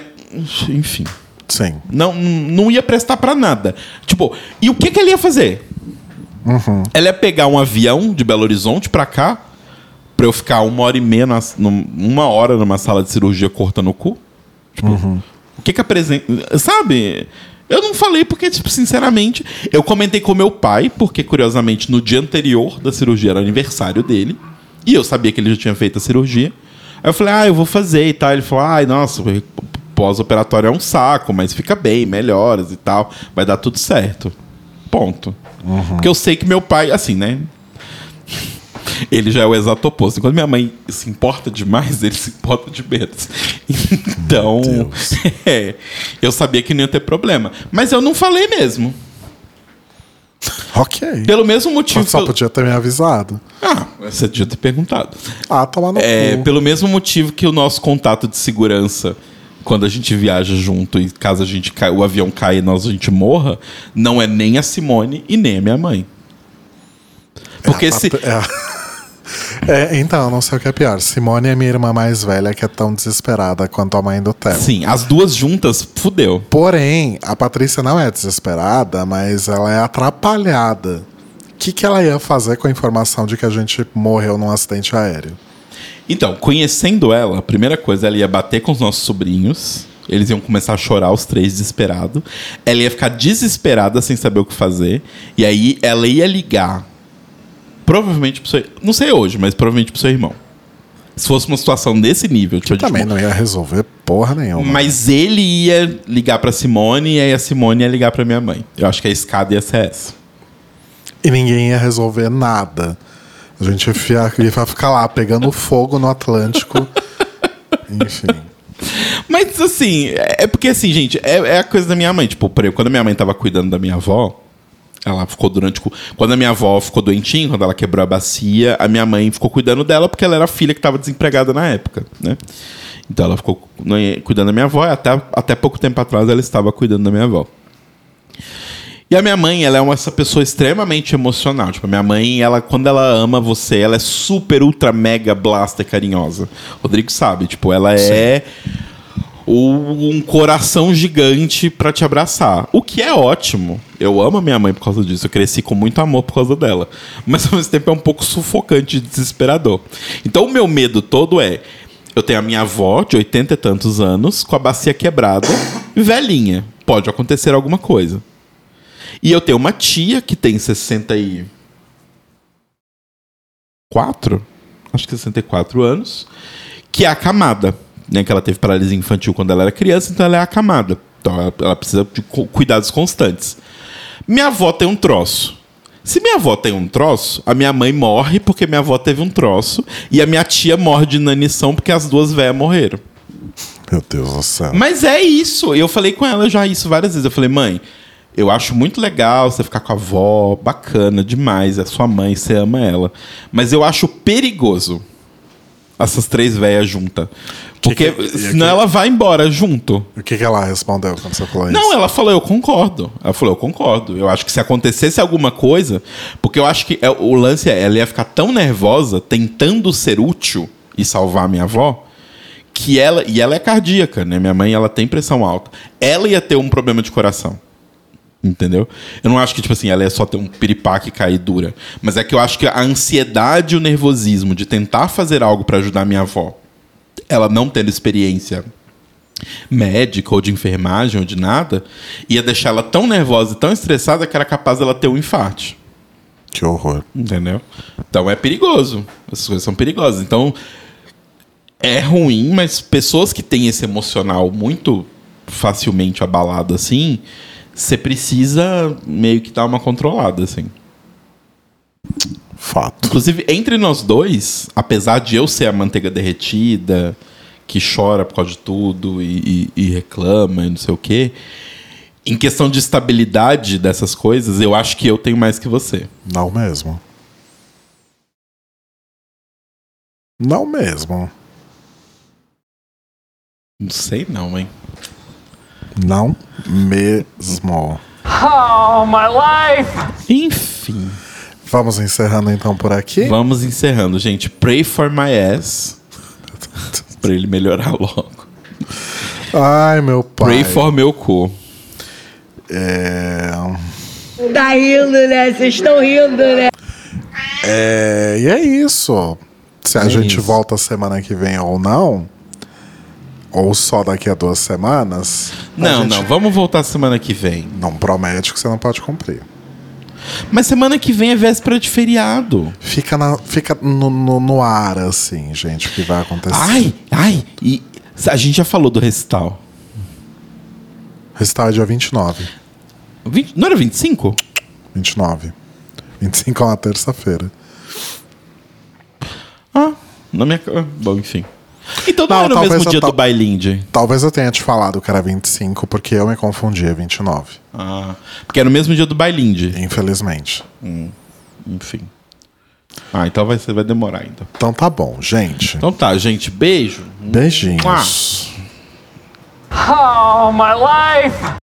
Enfim. Sim. Não, não ia prestar pra nada. Tipo, e o que, que ele ia fazer? Ela ia pegar um avião de Belo Horizonte pra cá, pra eu ficar uma hora e meia, nas- num- uma hora numa sala de cirurgia cortando o cu? Tipo, o que que apresenta. Sabe? Eu não falei porque, tipo, sinceramente, eu comentei com meu pai, porque, curiosamente, no dia anterior da cirurgia era aniversário dele, e eu sabia que ele já tinha feito a cirurgia. Aí eu falei, ah, eu vou fazer e tal. Ele falou, ai, nossa, pós-operatório é um saco, mas fica bem, melhoras e tal, vai dar tudo certo. Ponto. Porque eu sei que meu pai, assim, né? Ele já é o exato oposto. Quando minha mãe se importa demais, ele se importa de menos. Então, é, eu sabia que não ia ter problema. Mas eu não falei mesmo. Ok. Pelo mesmo motivo. Só que eu- podia ter me avisado. Ah, você devia ter perguntado. Ah, toma no É, cu. pelo mesmo motivo que o nosso contato de segurança, quando a gente viaja junto e caso a gente cai, o avião caia e nós a gente morra, não é nem a Simone e nem a minha mãe. Porque É, se. é. É, então, não sei o que é pior. Simone é minha irmã mais velha, que é tão desesperada quanto a mãe do Theo. Sim, as duas juntas, fudeu. Porém, a Patrícia não é desesperada, mas ela é atrapalhada. O que, que ela ia fazer com a informação de que a gente morreu num acidente aéreo? Então, conhecendo ela, a primeira coisa, ela ia bater com os nossos sobrinhos. Eles iam começar a chorar, os três desesperados. Ela ia ficar desesperada sem saber o que fazer. E aí ela ia ligar. Provavelmente pro seu. Não sei hoje, mas provavelmente pro seu irmão. Se fosse uma situação desse nível, tipo, Também não ia resolver porra nenhuma. Mas ele ia ligar pra Simone e aí a Simone ia ligar pra minha mãe. Eu acho que a escada ia ser essa. E ninguém ia resolver nada. A gente ia, fiar- ia ficar lá pegando fogo no Atlântico. Enfim. Mas assim, é é porque assim, gente, é, é a coisa da minha mãe. Tipo, quando a minha mãe tava cuidando da minha avó, ela ficou durante. Quando a minha avó ficou doentinha, quando ela quebrou a bacia, a minha mãe ficou cuidando dela porque ela era a filha que tava desempregada na época, né? Então ela ficou no- cuidando da minha avó e até, até pouco tempo atrás ela estava cuidando da minha avó. E a minha mãe, ela é uma, essa pessoa extremamente emocional. Tipo, a minha mãe, ela, quando ela ama você, ela é super, ultra, mega, blaster carinhosa. Rodrigo sabe, tipo, ela é um coração gigante pra te abraçar. O que é ótimo. Eu amo a minha mãe por causa disso. Eu cresci com muito amor por causa dela. Mas ao mesmo tempo é um pouco sufocante e desesperador. Então o meu medo todo é. Eu tenho a minha avó de 80 e tantos anos, com a bacia quebrada, velhinha. Pode acontecer alguma coisa. E eu tenho uma tia que tem 64? Acho que 64 anos, que é acamada né, que ela teve paralisia infantil quando ela era criança, então ela é acamada. Então ela, ela precisa de cuidados constantes. Minha avó tem um troço. Se minha avó tem um troço, a minha mãe morre porque minha avó teve um troço e a minha tia morre de inanição porque as duas velhas morreram. Meu Deus do céu. Mas é isso. Eu falei com ela já isso várias vezes. Eu falei, mãe, eu acho muito legal você ficar com a avó, bacana demais, é sua mãe, você ama ela. Mas eu acho perigoso essas três velhas juntas. Porque que- e senão aqui- ela vai embora junto. O que, que ela respondeu quando você falou isso? Não, ela falou, eu concordo. Ela falou, eu concordo. Eu acho que se acontecesse alguma coisa. Porque eu acho que é- o lance é, ela ia ficar tão nervosa, tentando ser útil e salvar a minha avó, que ela. E ela é cardíaca, né? Minha mãe, ela tem pressão alta. Ela ia ter um problema de coração. Entendeu? Eu não acho que, tipo assim, ela é só ter um piripaque e cair dura. Mas é que eu acho que a ansiedade e o nervosismo de tentar fazer algo pra ajudar minha avó, ela não tendo experiência médica ou de enfermagem ou de nada, ia deixar ela tão nervosa e tão estressada que era capaz dela ter um infarto. Que horror. Entendeu? Então é perigoso. Essas coisas são perigosas. Então é ruim, mas pessoas que têm esse emocional muito facilmente abalado assim, você precisa meio que dar uma controlada assim. Fato. Inclusive, entre nós dois, apesar de eu ser a manteiga derretida, que chora por causa de tudo e, e- e reclama e não sei o quê, em questão de estabilidade dessas coisas, eu acho que eu tenho mais que você. Não mesmo. Não mesmo. Não sei não, hein? Não mesmo. Oh, my life! Enfim, Vamos encerrando então por aqui. vamos encerrando, gente. Pray for my ass. pra ele melhorar logo. Ai, meu pai. Pray for meu cu. É... Tá rindo, né? Vocês estão rindo, né? é... E é isso. Se a É gente isso. volta semana que vem ou não, ou só daqui a duas semanas. Não, gente não, vamos voltar semana que vem. Não promete que você não pode cumprir. Mas semana que vem é véspera de feriado. Fica, na, fica no, no, no ar, assim, gente, o que vai acontecer. Ai, ai, e a gente já falou do recital. Restart dia 29. 20 não era 25? 29. 25 é uma terça-feira. Ah, na minha. Bom, enfim. Então não, Não, era o talvez mesmo eu dia ta- do bailinde. Talvez eu tenha te falado que era 25, porque eu me confundi, é 29. Ah, porque era o mesmo dia do bailinde. Infelizmente. Enfim. Ah, então vai, vai demorar ainda. Então tá bom, gente. Então tá, gente. Beijo. Beijinhos. Oh, my life!